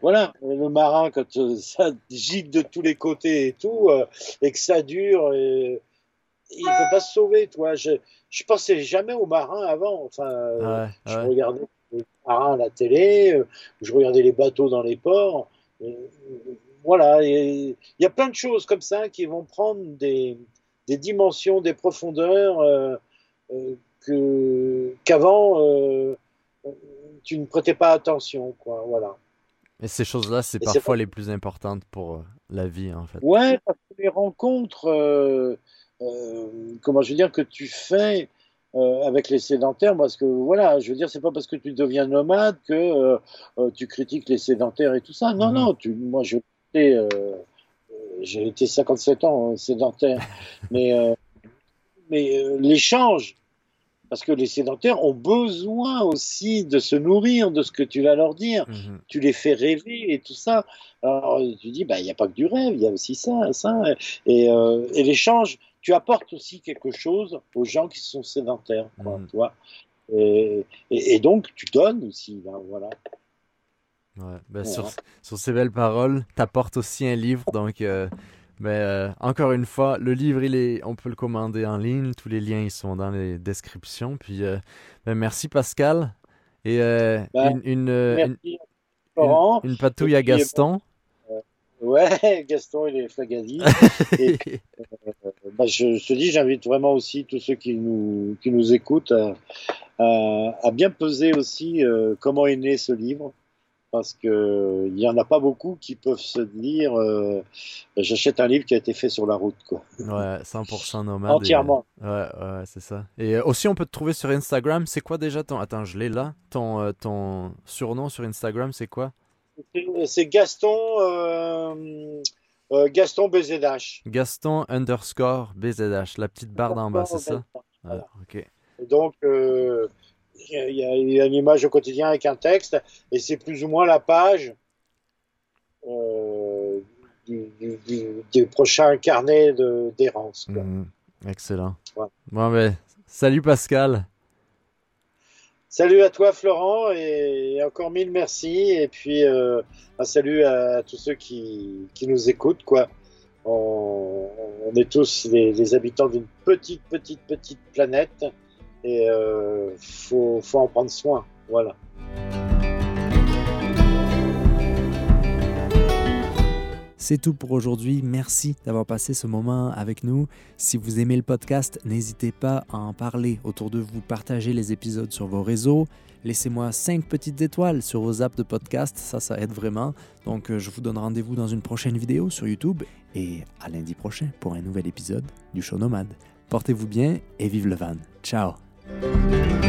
Voilà, le marin, quand ça gicle de tous les côtés et tout, et que ça dure, et, il ne peut pas se sauver, toi. Je, je pensais jamais aux marins avant. Enfin, je regardais les marins à la télé, euh, je regardais les bateaux dans les ports. Euh, voilà, il y a plein de choses comme ça qui vont prendre des, des dimensions, des profondeurs euh, que qu'avant tu ne prêtais pas attention, quoi. Voilà. Et ces choses-là, c'est parfois les plus importantes pour la vie, en fait. Ouais, parce que les rencontres euh, comment je veux dire, que tu fais euh, avec les sédentaires, parce que voilà, je veux dire, c'est pas parce que tu deviens nomade que euh, tu critiques les sédentaires et tout ça. Non, mhm. non, tu, moi j'ai été 57 ans sédentaire, [LAUGHS] mais, mais l'échange, parce que les sédentaires ont besoin aussi de se nourrir de ce que tu vas leur dire. Mhm. Tu les fais rêver et tout ça. Alors tu dis, bah, il n'y a pas que du rêve, il y a aussi ça, ça. Et, et l'échange, tu apportes aussi quelque chose aux gens qui sont sédentaires, quoi, mm. et, et, donc tu donnes aussi, ben, voilà. Ben, sur, sur, ces belles paroles, tu apportes aussi un livre, donc euh, ben, euh, encore une fois, le livre, il est, on peut le commander en ligne, tous les liens ils sont dans les descriptions. Puis, euh, ben, merci Pascal. Et une, une, une, patouille à Gaston. Ouais, [LAUGHS] Gaston, il est flagadi. [LAUGHS] euh, bah, je, te dis, j'invite vraiment aussi tous ceux qui nous, qui nous écoutent à, à, bien peser aussi euh, comment est né ce livre. Parce que il y en a pas beaucoup qui peuvent se dire euh, j'achète un livre qui a été fait sur la route quoi. Ouais, 100% nomade. Entièrement. Ouais, ouais, c'est ça. Et aussi on peut te trouver sur Instagram. C'est quoi déjà ton Attends, je l'ai là. Ton ton surnom sur Instagram, c'est quoi? C'est Gaston, euh, euh, Gaston BZH. Gaston underscore BZH, la petite barre d'en bas, c'est ça? Ah, Ok. donc, euh, il y, a une image au quotidien avec un texte, et c'est plus ou moins la page du, prochain carnet d'errance. Mmh, excellent. Bon, ben, salut Pascal. Salut à toi Florent et encore mille merci et puis euh, un salut à, tous ceux qui, qui, nous écoutent quoi. On, est tous les, habitants d'une petite petite petite planète et euh, faut, faut en prendre soin. Voilà. C'est tout pour aujourd'hui. Merci d'avoir passé ce moment avec nous. Si vous aimez le podcast, n'hésitez pas à en parler autour de vous, partagez les épisodes sur vos réseaux. Laissez-moi 5 petites étoiles sur vos apps de podcast, ça, ça aide vraiment. Donc, euh, je vous donne rendez-vous dans une prochaine vidéo sur YouTube et à lundi prochain pour un nouvel épisode du Show Nomade. Portez-vous bien et vive le van. Ciao! Música